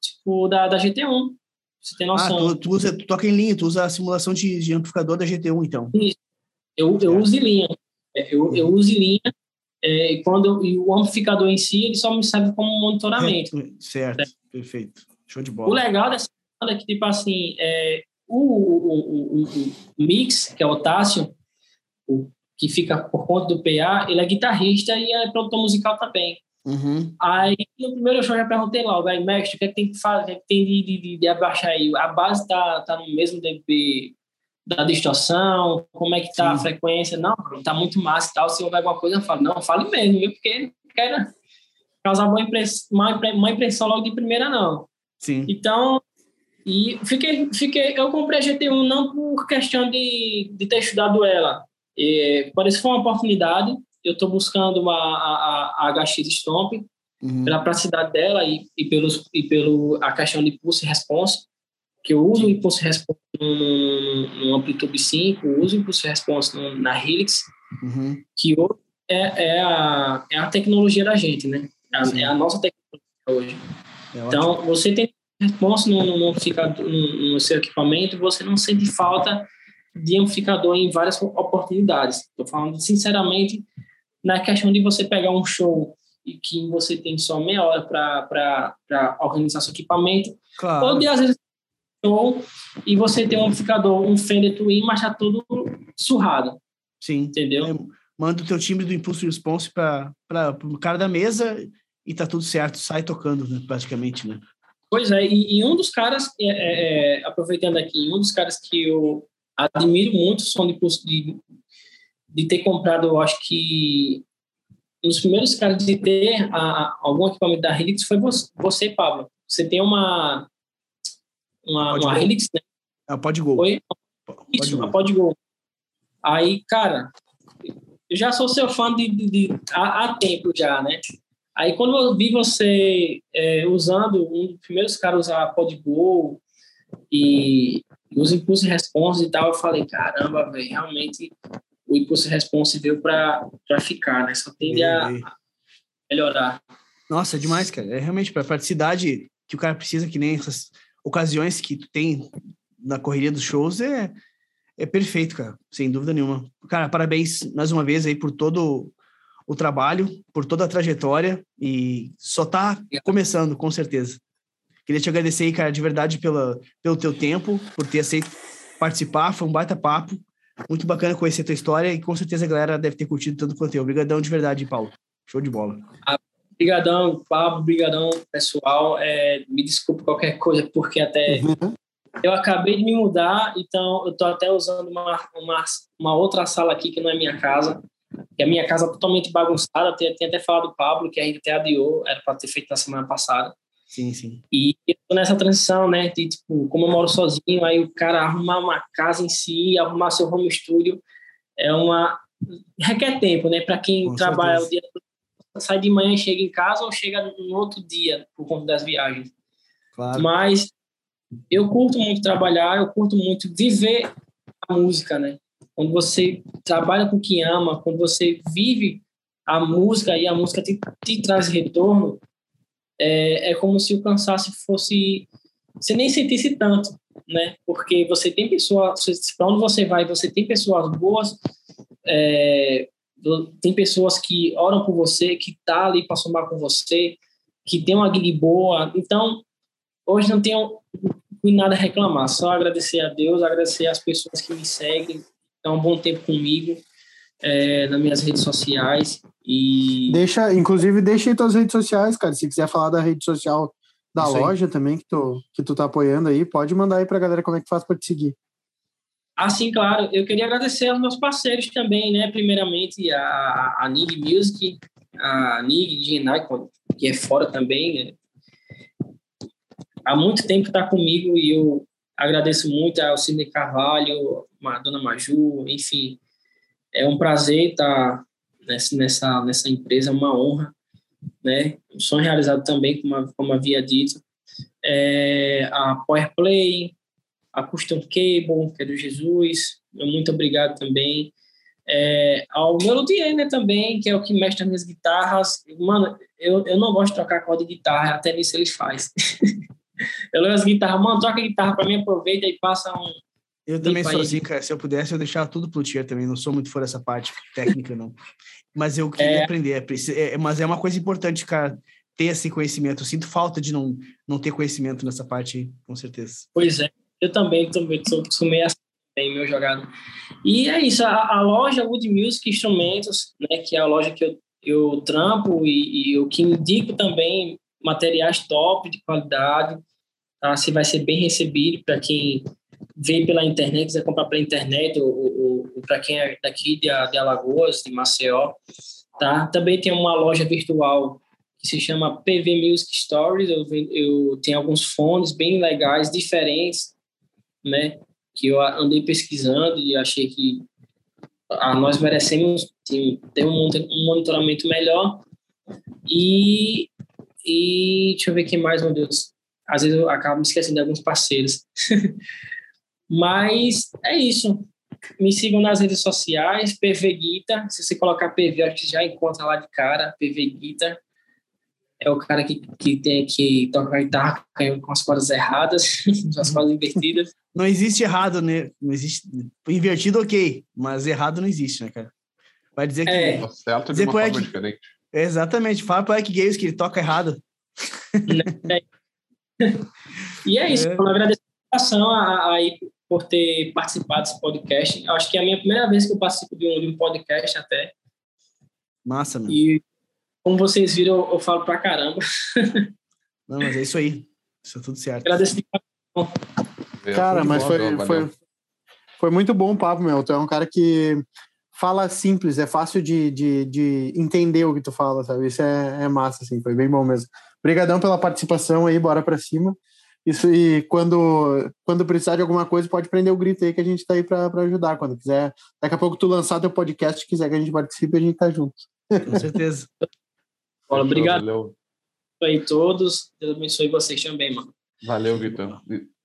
tipo da, da GT1. Você tem noção. Ah, tu, tu, usa, tu toca em linha, tu usa a simulação de, de amplificador da GT1, então. Isso. Eu, eu uso em linha. É, eu, eu uso em linha. É, e quando e o amplificador em si, ele só me serve como monitoramento. É, certo, é. perfeito. Show de bola. O legal dessa banda é que, tipo assim, é, o, o, o, o, mix, que é o Tássio, o, que fica por conta do PA, ele é guitarrista e é produtor musical também. Uhum. Aí, no primeiro show, eu já perguntei logo, aí, mestre, o que, é que tem que fazer, o que, é que tem de, de, de, abaixar aí? A base tá, tá no mesmo dB da distorção, como é que tá Sim. a frequência? Não, tá muito massa e tal, se houver alguma coisa, eu falo, não, fale mesmo, viu? Porque não quero causar uma impressão, uma impressão logo de primeira, não. Sim. Então, e fiquei, fiquei, eu comprei a GT1 não por questão de, de ter estudado ela. E, parece que foi uma oportunidade. Eu estou buscando uma, a, a, a HX Stomp uhum. pela praticidade dela e, e, pelos, e pelo a questão de pulse response, que eu uso o impulse response no, no Amplitude 5, uso o impulse response no, na Helix, uhum. que é, é, a, é a tecnologia da gente, né? É a, é a nossa tecnologia hoje. É então, você tem response no, no, no, no, seu equipamento, você não sente falta de amplificador em várias oportunidades. Estou falando sinceramente na questão de você pegar um show e que você tem só meia hora para organizar seu equipamento, claro. ou de às vezes show e você tem um amplificador, um Fender Twin, mas está tudo surrado. Sim. Entendeu? É, manda o teu timbre do Impulso Response para o cara da mesa e tá tudo certo, sai tocando, né, praticamente, né? Pois é, e, e um dos caras, é, é, é, aproveitando aqui, um dos caras que eu admiro muito som de, de, de ter comprado, eu acho que um dos primeiros caras de ter a, a, algum equipamento da Helix foi você, você, Pablo. Você tem uma uma, uma Helix, né? É, pode gol. Foi? Isso, pode, pode gol. Aí, cara, eu já sou seu fã de, de, de há, há tempo já, né? Aí quando eu vi você é, usando, um dos primeiros caras usar Podgo e os impulso response e tal, eu falei, caramba, velho, realmente o impulso response veio para ficar, né? Só tende a melhorar. Nossa, é demais, cara. É realmente para a praticidade que o cara precisa, que nem essas ocasiões que tu tem na correria dos shows, é, é perfeito, cara, sem dúvida nenhuma. Cara, parabéns mais uma vez aí por todo o trabalho, por toda a trajetória e só tá começando, com certeza. Queria te agradecer aí, cara, de verdade pela, pelo teu tempo, por ter aceito participar, foi um baita papo, muito bacana conhecer a tua história e com certeza a galera deve ter curtido tanto quanto eu. Obrigadão de verdade, Paulo. Show de bola. Brigadão, Pablo, brigadão, pessoal. É, me desculpe qualquer coisa, porque até uhum. eu acabei de me mudar, então eu estou até usando uma, uma, uma outra sala aqui que não é minha casa, que é a minha casa totalmente bagunçada. Tem, tem até falado do Pablo, que a gente até adiou, era para ter feito na semana passada. Sim, sim. E eu tô nessa transição, né? De, tipo, como eu moro sozinho, aí o cara arrumar uma casa em si, arrumar seu home studio, é uma. requer tempo, né? Para quem Com trabalha certeza. o dia sai de manhã e chega em casa ou chega no outro dia por conta das viagens. Claro. Mas eu curto muito trabalhar, eu curto muito viver a música, né? Quando você trabalha com quem ama, quando você vive a música e a música te, te traz retorno, é, é como se o cansaço fosse. Você nem sentisse tanto, né? Porque você tem pessoas. Para onde você vai, você tem pessoas boas, é, tem pessoas que oram por você, que tá ali para somar com você, que tem uma guia boa. Então, hoje não tenho nada a reclamar, só agradecer a Deus, agradecer às pessoas que me seguem, estão um bom tempo comigo é, nas minhas redes sociais. E... Deixa, inclusive, deixa aí tuas redes sociais, cara. Se quiser falar da rede social da Isso loja aí. também, que tu, que tu tá apoiando aí, pode mandar aí pra galera como é que faz para te seguir. Ah, sim, claro. Eu queria agradecer aos meus parceiros também, né? Primeiramente, a, a Nig Music, a Nig Genai, que é fora também. Né? Há muito tempo está comigo e eu agradeço muito ao Cine Carvalho, a Dona Maju, enfim. É um prazer estar nessa, nessa, nessa empresa, é uma honra, né? Um sonho realizado também, como, como havia dito. É, a Powerplay, a Custom Cable, que é do Jesus, muito obrigado também. É, ao Melodier, né, também, que é o que mexe nas minhas guitarras. Mano, eu, eu não gosto de trocar corda de guitarra, até nisso eles fazem. eu levo as guitarras, mano, troca a guitarra para mim, aproveita e passa um. Eu também sou assim, cara. Se eu pudesse, eu deixava tudo pro Tier também. Não sou muito fora dessa parte técnica, não. Mas eu queria é... aprender. É, é, mas é uma coisa importante, cara, ter esse conhecimento. Eu sinto falta de não, não ter conhecimento nessa parte, com certeza. Pois é. Eu também, também sou, sou meio assim, meu jogado. E é isso, a, a, loja Wood Music Instrumentos, né, que é a loja que eu, eu trampo e, e o que indico também materiais top, de qualidade, tá? Se vai ser bem recebido para quem vem pela internet, quiser comprar pela internet, ou, ou, ou para quem é daqui de, de Alagoas, de Maceió, tá? Também tem uma loja virtual que se chama PV Music Stories, eu, eu tenho alguns fones bem legais, diferentes, né? Que eu andei pesquisando e achei que ah, nós merecemos ter um, monitoramento melhor. E, e deixa eu ver quem mais, meu Deus. Às vezes eu acabo me esquecendo de alguns parceiros. Mas é isso. Me sigam nas redes sociais, PV Guita. Se você colocar PV, acho que já encontra lá de cara, PV Guita é o cara que, que tem que tocar guitarra com as cordas erradas, as cordas invertidas. Não existe errado, né? Não existe. Invertido, ok, mas errado não existe, né, cara? Vai dizer que. É. Tá certo de uma forma Eric... diferente. Exatamente. Fala para o Eric Games que ele toca errado. É. e é isso. É. Eu agradeço a aí por ter participado desse podcast. Acho que é a minha primeira vez que eu participo de um, de um podcast até. Massa, mano. E como vocês viram, eu, eu falo pra caramba. Não, mas é isso aí. Isso é tudo certo. Agradeço de Cara, mas foi, foi, foi muito bom o papo, meu. Tu é um cara que fala simples, é fácil de, de, de entender o que tu fala, sabe? Isso é, é massa, assim, foi bem bom mesmo. Obrigadão pela participação aí, bora pra cima. Isso e quando, quando precisar de alguma coisa, pode prender o grito aí que a gente tá aí pra, pra ajudar. Quando quiser, daqui a pouco tu lançar teu podcast, quiser que a gente participe, a gente tá junto. Com certeza. Bora, obrigado Valeu. aí todos. Deus abençoe vocês também, mano. Valeu, Vitor.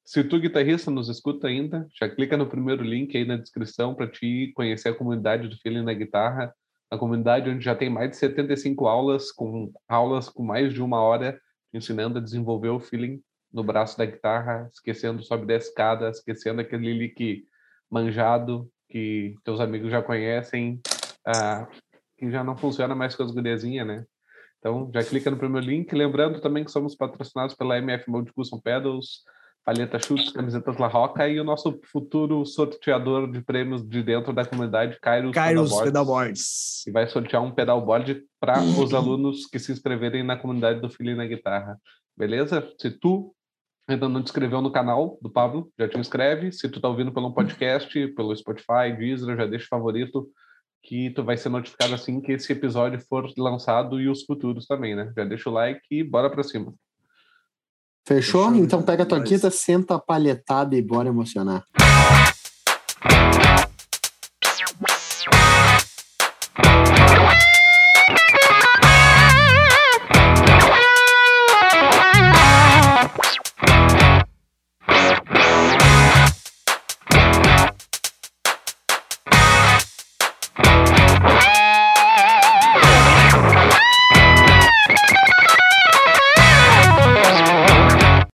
Se tu, guitarrista, nos escuta ainda, já clica no primeiro link aí na descrição para te conhecer a comunidade do Feeling na Guitarra, a comunidade onde já tem mais de 75 aulas, com aulas com mais de uma hora, ensinando a desenvolver o feeling no braço da guitarra, esquecendo sobe da escada, esquecendo aquele lick manjado que teus amigos já conhecem, ah, que já não funciona mais com as guriazinhas, né? Então, já clica no primeiro link. Lembrando também que somos patrocinados pela MF Mode Custom Pedals. Palheta Chutes, Camisetas La Roca e o nosso futuro sorteador de prêmios de dentro da comunidade, Kairos, Kairos Pedalboards. Que vai sortear um pedalboard para os alunos que se inscreverem na comunidade do Filho na Guitarra. Beleza? Se tu ainda não te inscreveu no canal do Pablo, já te inscreve. Se tu tá ouvindo pelo podcast, pelo Spotify, Deezer, já deixa favorito que tu vai ser notificado assim que esse episódio for lançado e os futuros também, né? Já deixa o like e bora para cima. Fechou? Fechou? Então pega a tua guita, senta a palhetada e bora emocionar.